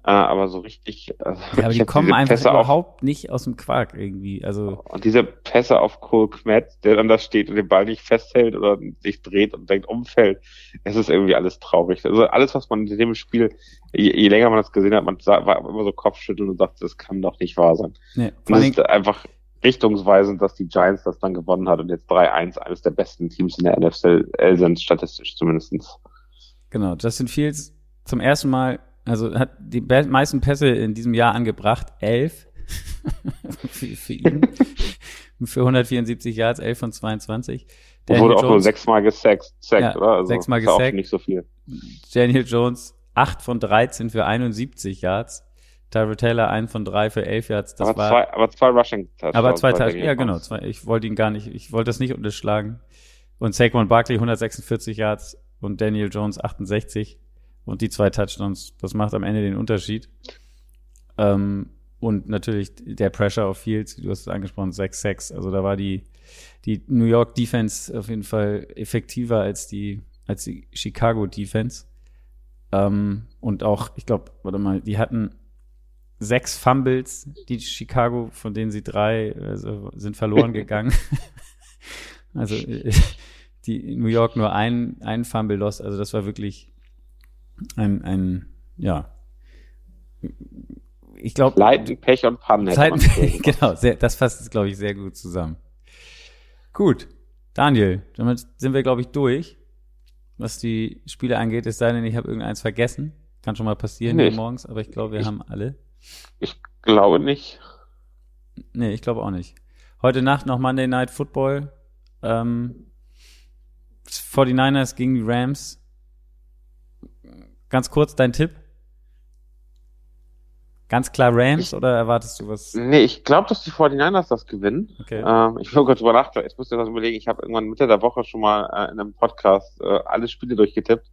äh, aber so richtig. Äh, Ja, aber die kommen einfach Pässe auf, überhaupt nicht aus dem Quark irgendwie. Also, und diese Pässe auf Cole Kmet, der dann da steht und den Ball nicht festhält oder sich dreht und denkt umfällt, es ist irgendwie alles traurig. Also alles, was man in dem Spiel, je, je länger man das gesehen hat, man sah, war immer so Kopfschütteln und dachte, das kann doch nicht wahr sein. ne, Und es allem, ist einfach richtungsweisend, dass die Giants das dann gewonnen hat und jetzt 3-1 eines der besten Teams in der NFL sind, statistisch zumindestens. genau, Justin Fields zum ersten Mal, also hat die meisten Pässe in diesem Jahr angebracht, elf für, für ihn. für 174 Yards, 11 von 22. Und wurde Daniel auch nur Jones- sechsmal gesackt, sackt, Ja, oder? Also, sechsmal gesackt. nicht so viel. Daniel Jones 8 von 13 für 71 Yards. Tyrod Taylor 1 von 3 für 11 Yards. Das aber, war, zwei, aber zwei Rushing Touchdowns. aber zwei Daniel ja genau, zwei, ich wollte ihn gar nicht, ich wollte das nicht unterschlagen. Und Saquon Barkley 146 Yards und Daniel Jones 68 und die zwei Touchdowns. Das macht am Ende den Unterschied. Ähm, und natürlich der Pressure auf Fields, du hast es angesprochen, 6-6. Also da war die, die New York Defense auf jeden Fall effektiver als die, als die Chicago Defense. Ähm, und auch, ich glaube, warte mal, die hatten sechs Fumbles, die Chicago, von denen sie drei also, sind verloren gegangen. also die New York nur ein, ein Fumble lost. Also das war wirklich ein, ein ja. Ich glaube, Leiden, Pech und Pannen Zeit, genau, sehr, das fasst es, glaube ich, sehr gut zusammen. Gut, Daniel, damit sind wir, glaube ich, durch, was die Spiele angeht. Es sei denn, ich habe irgendeins vergessen. Kann schon mal passieren Nee. hier morgens, aber ich glaube, wir Ich- haben alle. Ich glaube nicht. Nee, ich glaube auch nicht. Heute Nacht noch Monday Night Football. Ähm, 49ers gegen die Rams. Ganz kurz dein Tipp. Ganz klar Rams Ich- oder erwartest du was? Nee, ich glaube, dass die 49ers das gewinnen. Okay. Ähm, ich will kurz nachdenken. Ich muss mir das überlegen. Ich habe irgendwann Mitte der Woche schon mal äh, in einem Podcast äh, alle Spiele durchgetippt.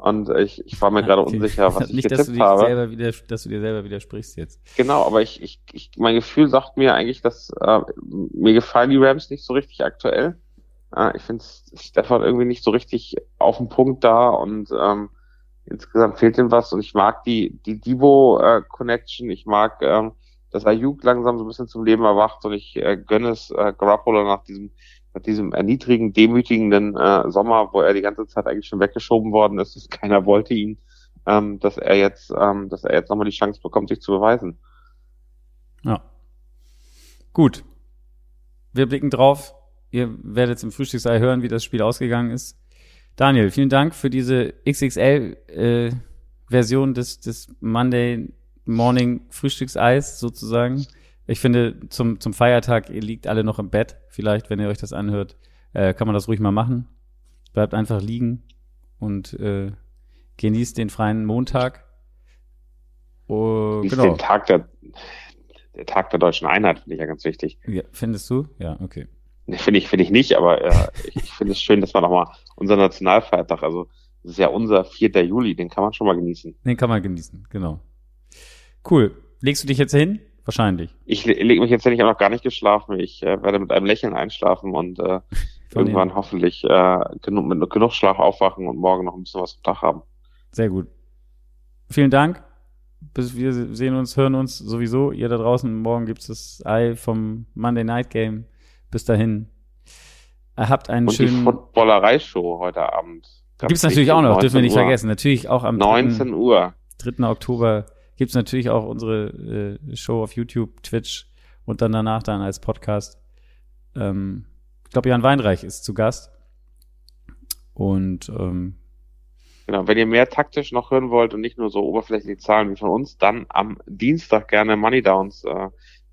Und ich, ich war mir gerade Okay. unsicher, was ich Nicht, dass du, getippt dich habe. selber wieder, dass du dir selber widersprichst jetzt. Genau, aber ich, ich, ich, mein Gefühl sagt mir eigentlich, dass äh, mir gefallen die Rams nicht so richtig aktuell. Äh, ich finde Stafford irgendwie nicht so richtig auf den Punkt da und ähm, insgesamt fehlt ihm was und ich mag die die Divo äh, Connection. Ich mag, ähm, dass Ayuk langsam so ein bisschen zum Leben erwacht und ich äh, gönne es äh, Garoppolo nach diesem nach diesem erniedrigen, demütigenden äh, Sommer, wo er die ganze Zeit eigentlich schon weggeschoben worden ist, dass keiner wollte ihn, ähm, dass er jetzt, ähm, dass er jetzt nochmal die Chance bekommt, sich zu beweisen. Ja. Gut. Wir blicken drauf. Ihr werdet im Frühstücksei hören, wie das Spiel ausgegangen ist. Daniel, vielen Dank für diese XXL-Version des, des Monday Morning Frühstückseis sozusagen. Ich finde, zum, zum Feiertag, ihr liegt alle noch im Bett. Vielleicht, wenn ihr euch das anhört, äh, kann man das ruhig mal machen. Bleibt einfach liegen und äh, genießt den freien Montag. Oh, genau. Den Tag der, der Tag der deutschen Einheit finde ich ja ganz wichtig. Ja, findest du? Ja, okay. Nee, Finde ich, finde ich nicht, aber äh, ich, ich finde es schön, dass wir nochmal unser Nationalfeiertag, also das ist ja unser 4. Juli, den kann man schon mal genießen. Den kann man genießen, genau. Cool. Legst du dich jetzt hin? Wahrscheinlich. Ich le- lege mich jetzt ja nicht auch noch gar nicht geschlafen. Ich äh, werde mit einem Lächeln einschlafen und äh, irgendwann hoffentlich äh, genug, mit genug Schlaf aufwachen und morgen noch ein bisschen was am Tag haben. Sehr gut. Vielen Dank. Bis wir sehen uns, hören uns sowieso. Ihr da draußen, morgen gibt's das Ei vom Monday Night Game. Bis dahin. Habt einen Und die schönen. Footballerei-Show heute Abend. Ganz Gibt's natürlich auch noch, dürfen wir 19 nicht Uhr. vergessen. Natürlich auch am 3. 19 Uhr. 3. Oktober gibt's natürlich auch unsere äh, Show auf YouTube, Twitch und dann danach dann als Podcast. Ähm, ich glaube, Jan Weinreich ist zu Gast. Und ähm, Genau, wenn ihr mehr taktisch noch hören wollt und nicht nur so oberflächliche Zahlen wie von uns, dann am Dienstag gerne Money Downs äh,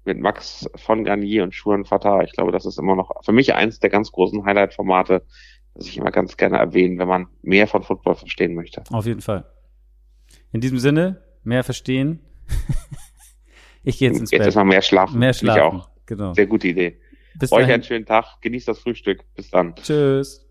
mit Max von Garnier und Schuren Fatah. Ich glaube, das ist immer noch für mich eins der ganz großen Highlight-Formate, das ich immer ganz gerne erwähne, wenn man mehr von Football verstehen möchte. auf jeden Fall. In diesem Sinne, mehr verstehen. ich gehe jetzt ins Jetzt Bett. erstmal mehr schlafen. Mehr Ich schlafen. auch. Genau. Sehr gute Idee. Bis Euch dahin. einen schönen Tag. Genießt das Frühstück. Bis dann. Tschüss.